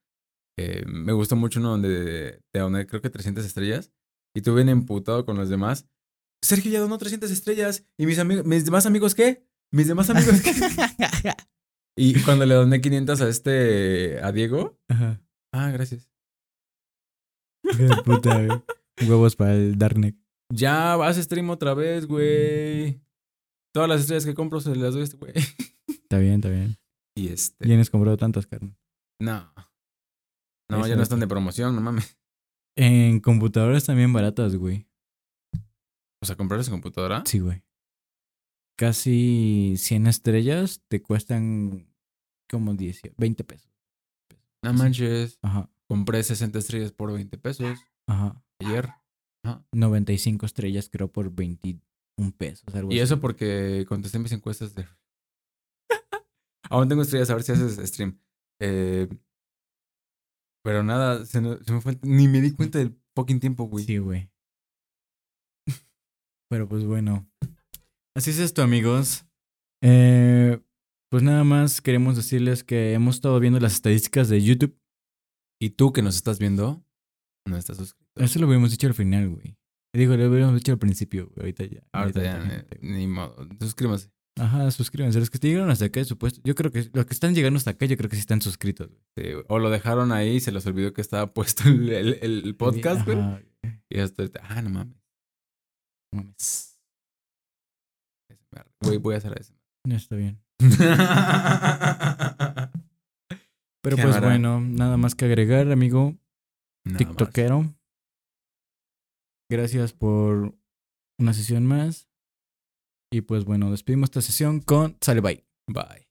[SPEAKER 2] Eh, me gustó mucho uno donde te doné, creo que 300 estrellas. Y tú bien emputado con los demás. Sergio ya donó 300 estrellas. ¿Y mis, amigos, mis demás amigos qué? ¿Mis demás amigos qué? *laughs* y cuando le doné 500 a este, a Diego.
[SPEAKER 1] Ajá.
[SPEAKER 2] Ah, gracias.
[SPEAKER 1] Qué puta, güey. Huevos para el Darknet.
[SPEAKER 2] Ya vas a stream otra vez, güey. Todas las estrellas que compro se las doy a este güey. *laughs*
[SPEAKER 1] Está bien, está bien.
[SPEAKER 2] Y este.
[SPEAKER 1] ¿Quién has comprado tantas carnes?
[SPEAKER 2] No. No,
[SPEAKER 1] Eso
[SPEAKER 2] ya no
[SPEAKER 1] es.
[SPEAKER 2] están de promoción, no mames.
[SPEAKER 1] En computadoras también baratas, güey.
[SPEAKER 2] O sea, comprarlas en computadora.
[SPEAKER 1] Sí, güey. casi 100 estrellas te cuestan como 10, 20 pesos.
[SPEAKER 2] No manches.
[SPEAKER 1] Ajá,
[SPEAKER 2] Compré 60 estrellas por 20 pesos
[SPEAKER 1] ajá.
[SPEAKER 2] ayer. Ajá.
[SPEAKER 1] 95 estrellas creo por 21 pesos. Algo
[SPEAKER 2] Y
[SPEAKER 1] así.
[SPEAKER 2] eso porque contesté mis encuestas de. *laughs* Aún tengo estrellas, a ver si haces stream. Eh, pero nada, se, no- se me fue. Ni me di cuenta del fucking tiempo, güey.
[SPEAKER 1] Sí, güey. Pero pues bueno. Así es esto, amigos. Eh, pues nada más queremos decirles que hemos estado viendo las estadísticas de YouTube.
[SPEAKER 2] Y tú que nos estás viendo, no estás suscrito.
[SPEAKER 1] Eso lo habíamos dicho al final, güey. Digo, lo habíamos dicho al principio, güey. Ahorita ya.
[SPEAKER 2] Ahorita
[SPEAKER 1] ahorita
[SPEAKER 2] ya, eh,
[SPEAKER 1] gente,
[SPEAKER 2] ni modo. Suscríbanse.
[SPEAKER 1] Ajá, suscríbanse. Los que llegaron hasta acá, supuesto. Yo creo que los que están llegando hasta acá, yo creo que sí están suscritos, güey.
[SPEAKER 2] Sí, o lo dejaron ahí y se les olvidó que estaba puesto el, el- el podcast, güey. Y hasta ahorita, ah, no mames.
[SPEAKER 1] No mames.
[SPEAKER 2] Güey, voy a hacer eso.
[SPEAKER 1] Ya está bien. *laughs* Pero pues bueno, nada más que agregar, amigo.
[SPEAKER 2] Nada más.
[SPEAKER 1] TikTokero. Gracias por una sesión más. Y pues bueno, despedimos esta sesión con Sale Bye.
[SPEAKER 2] Bye.